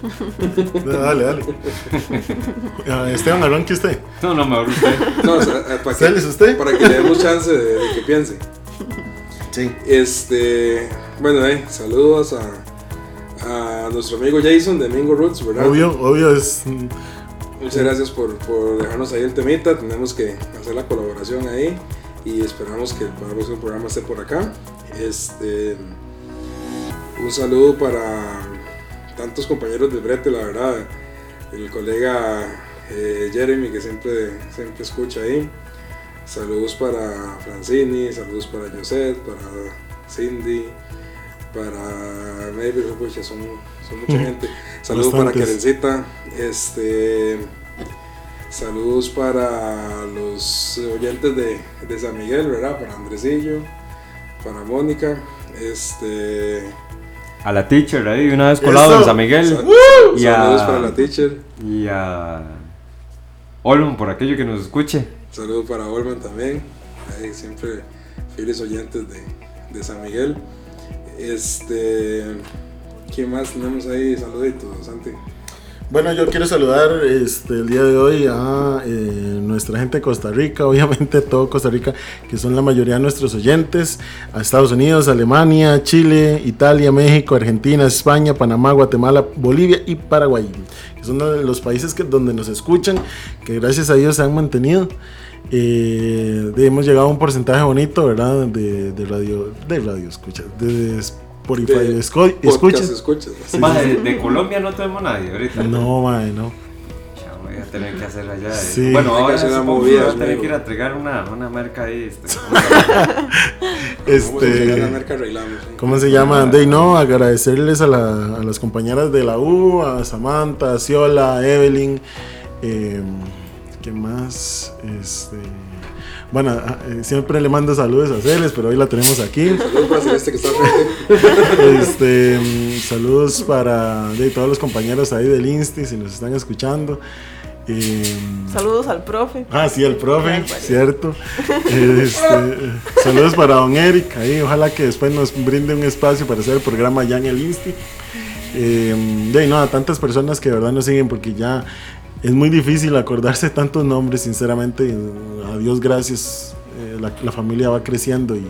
dale, dale. Ah, Esteban, arranque usted. No, no, mejor usted. No, o sea, eh, para, ¿Celes que, usted? para que le demos chance de, de que piense. Sí. Este. Bueno, eh, saludos a, a nuestro amigo Jason de Mingo Roots, ¿verdad? Obvio, obvio es. Muchas gracias por, por dejarnos ahí el temita. Tenemos que hacer la colaboración ahí y esperamos que el próximo programa esté por acá. Este, un saludo para tantos compañeros del brete, la verdad. El colega eh, Jeremy que siempre, siempre escucha ahí. Saludos para Francini, saludos para Josette, para Cindy, para pucha, son, son mucha gente. Saludos para. Karencita, este, saludos para los oyentes de, de San Miguel, ¿verdad? Para Andresillo, para Mónica, este, A la teacher ahí, una vez colado Eso. en San Miguel. sal- Y a- saludos para la teacher, Y a Olon, por aquello que nos escuche. saludos para Olman también, ahí siempre fieles oyentes de, de San Miguel. Este, ¿quién más tenemos ahí? Saluditos, Santi. Bueno, yo quiero saludar este, el día de hoy a eh, nuestra gente de Costa Rica, obviamente todo Costa Rica, que son la mayoría de nuestros oyentes, a Estados Unidos, Alemania, Chile, Italia, México, Argentina, España, Panamá, Guatemala, Bolivia y Paraguay, que son de los países que, donde nos escuchan, que gracias a Dios se han mantenido. Eh, de- hemos llegado a un porcentaje bonito, ¿verdad? De, de radio, de radio escucha, de Spotify, De esco- podcast escuchas. escuchas. Mae, de, de Colombia no tenemos nadie ahorita. No, mae, no. Ya voy a tener que hacer allá. eh. Sí. Bueno, ahora hacer una movida, voy a tener amigo. que ir a entregar una, una marca ahí. Este, a la Este, marca arreglamos. ¿sí? ¿Cómo se llama? De no, agradecerles a, la- a las compañeras de la U, a Samantha, a Ciola, a Evelyn. eh, ¿Qué más? Este, bueno, a- eh, siempre le mando saludos a Celes, pero hoy la tenemos aquí. Saludos para Celeste que está al frente. Este, mm, saludos para de, todos los compañeros ahí del Insti, si nos están escuchando. Eh, Saludos al profe. Ah, sí, el profe, cierto. Este, saludos para don Eric, ahí, ojalá que después nos brinde un espacio para hacer el programa allá en el Insti. Eh, de ahí, no, a tantas personas que de verdad nos siguen porque ya es muy difícil acordarse tantos nombres, sinceramente. A Dios gracias, eh, la, la familia va creciendo y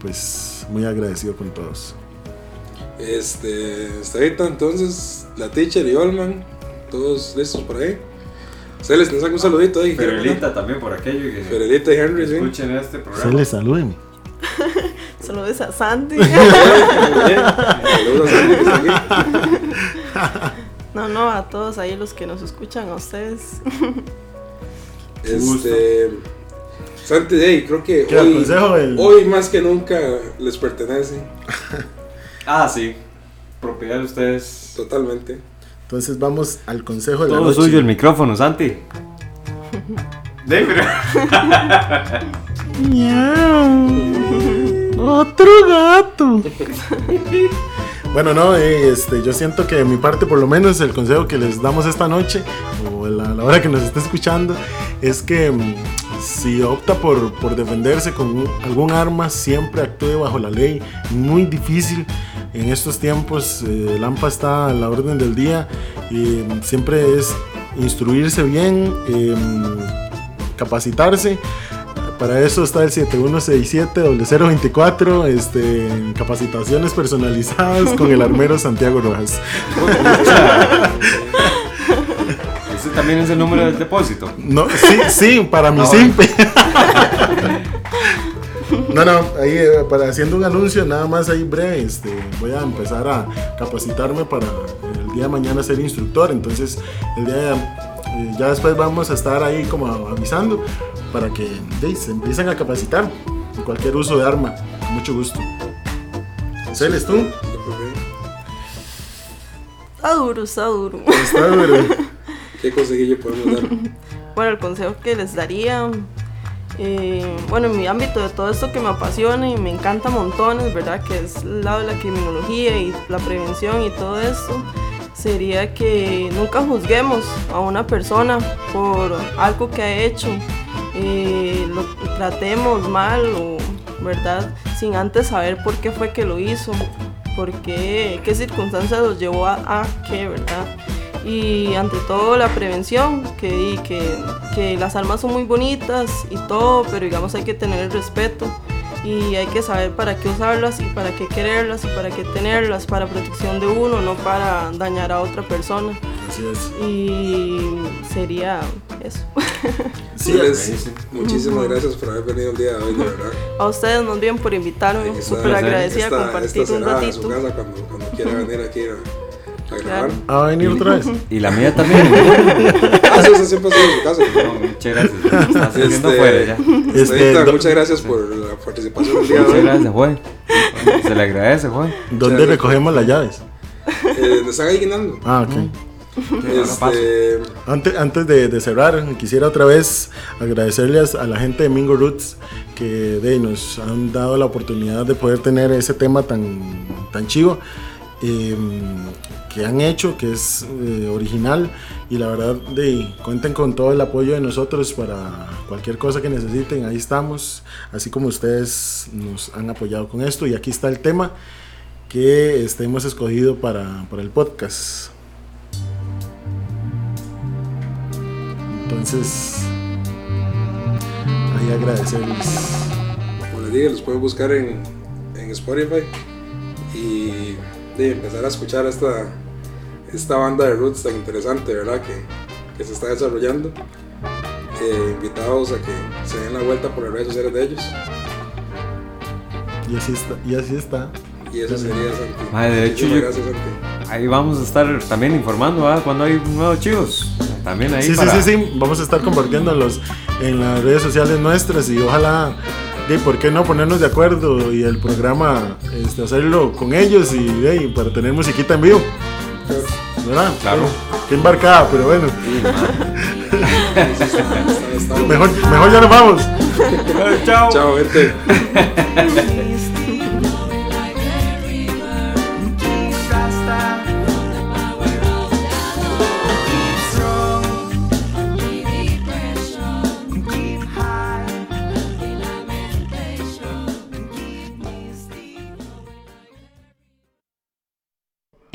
pues muy agradecido con todos. Este, está ahorita entonces la teacher y Olman, todos listos por ahí. Celes, nos saca un saludito ahí. Ferelita también por aquello que Ferelita y Henry, sí. escuchen este Se programa. les saluden. Saludos a Santi. Saludos a que aquí. No, no, a todos ahí los que nos escuchan, a ustedes. Este, Santi, hey, creo que ¿Qué hoy, el- hoy más que nunca les pertenece Ah, sí. Propiedad de ustedes. totalmente. Entonces vamos al consejo de la Todo noche. suyo el micrófono, Santi. De, pero- Otro gato. Bueno, no, eh, este, yo siento que de mi parte, por lo menos, el consejo que les damos esta noche, o a la, la hora que nos esté escuchando, es que mm, si opta por, por defenderse con algún arma, siempre actúe bajo la ley. Muy difícil en estos tiempos, eh, el AMPA está a la orden del día y mm, siempre es instruirse bien, eh, capacitarse. Para eso está el 7167-0024, este, capacitaciones personalizadas con el armero Santiago Rojas. Ese también es el número del depósito. No, sí, sí, para mi Ah, simpe. No, no, ahí eh, para haciendo un anuncio nada más ahí breve, este, voy a empezar a capacitarme para el día de mañana ser instructor, entonces el día de- eh, ya después vamos a estar ahí como avisando para que de, se empiecen a capacitar en cualquier uso de arma, con mucho gusto. Celes, tú, Está duro, está duro. está duro. ¿Qué consejillo podemos dar? Bueno, el consejo que les daría, eh, bueno, en mi ámbito de todo esto que me apasiona y me encanta montones, ¿verdad? Que es el lado de la criminología y la prevención y todo esto, sería que nunca juzguemos a una persona por algo que ha hecho, eh, lo tratemos mal o, ¿verdad? Sin antes saber por qué fue que lo hizo, por qué, qué circunstancias los llevó a, qué, ¿verdad? y ante todo la prevención, que, que, que las armas son muy bonitas y todo, pero digamos hay que tener el respeto y hay que saber para qué usarlas y para qué quererlas y para qué tenerlas, para protección de uno, no para dañar a otra persona. Así es. Y sería eso. Sí, Celes, muchísimas gracias por haber venido el día de hoy, de verdad. A ustedes más bien por invitarme, súper agradecida esta- compartir esta un ratito. su casa cuando, cuando quiera venir aquí a, a grabar. ¿Ah, ¿Va a venir otra vez? Y la mía también. Ah, sí, esa siempre ha sido su casa. No, muchas gracias. Está haciendo Este, afuera ya. Este, Señorita, do- muchas gracias por la participación del día de Muchas hoy. gracias, Juan. Se le agradece, Juan. ¿Dónde recogemos las llaves? Eh, nos están ahí guinando. Ah, ok. Este, Antes, antes de, de cerrar, quisiera otra vez agradecerles a la gente de Mingo Roots que de, nos han dado la oportunidad de poder tener ese tema tan, tan chivo eh, que han hecho, que es eh, original. Y la verdad de, cuenten con todo el apoyo de nosotros para cualquier cosa que necesiten, ahí estamos, así como ustedes nos han apoyado con esto. Y aquí está el tema que este, hemos escogido para, para el podcast. Entonces, ahí agradecerles. como les dije, los pueden buscar en, en Spotify y de empezar a escuchar esta, esta banda de roots tan interesante, ¿verdad? Que, que se está desarrollando. Eh, invitados a que se den la vuelta por las redes sociales de ellos. Y así está. Y así está. Y eso sería Santi. Madre, de hecho, yo- gracias, Santi. Ahí vamos a estar también informando ¿ah? cuando hay nuevos chivos. También ahí Sí, para... sí, sí, sí. Vamos a estar compartiéndolos en las redes sociales nuestras y ojalá, de, ¿por qué no ponernos de acuerdo y el programa este, hacerlo con ellos y de, para tener musiquita en vivo? ¿Verdad? Claro. Qué embarcada, pero bueno. Mejor, mejor ya nos vamos. Chao. Chao, gente.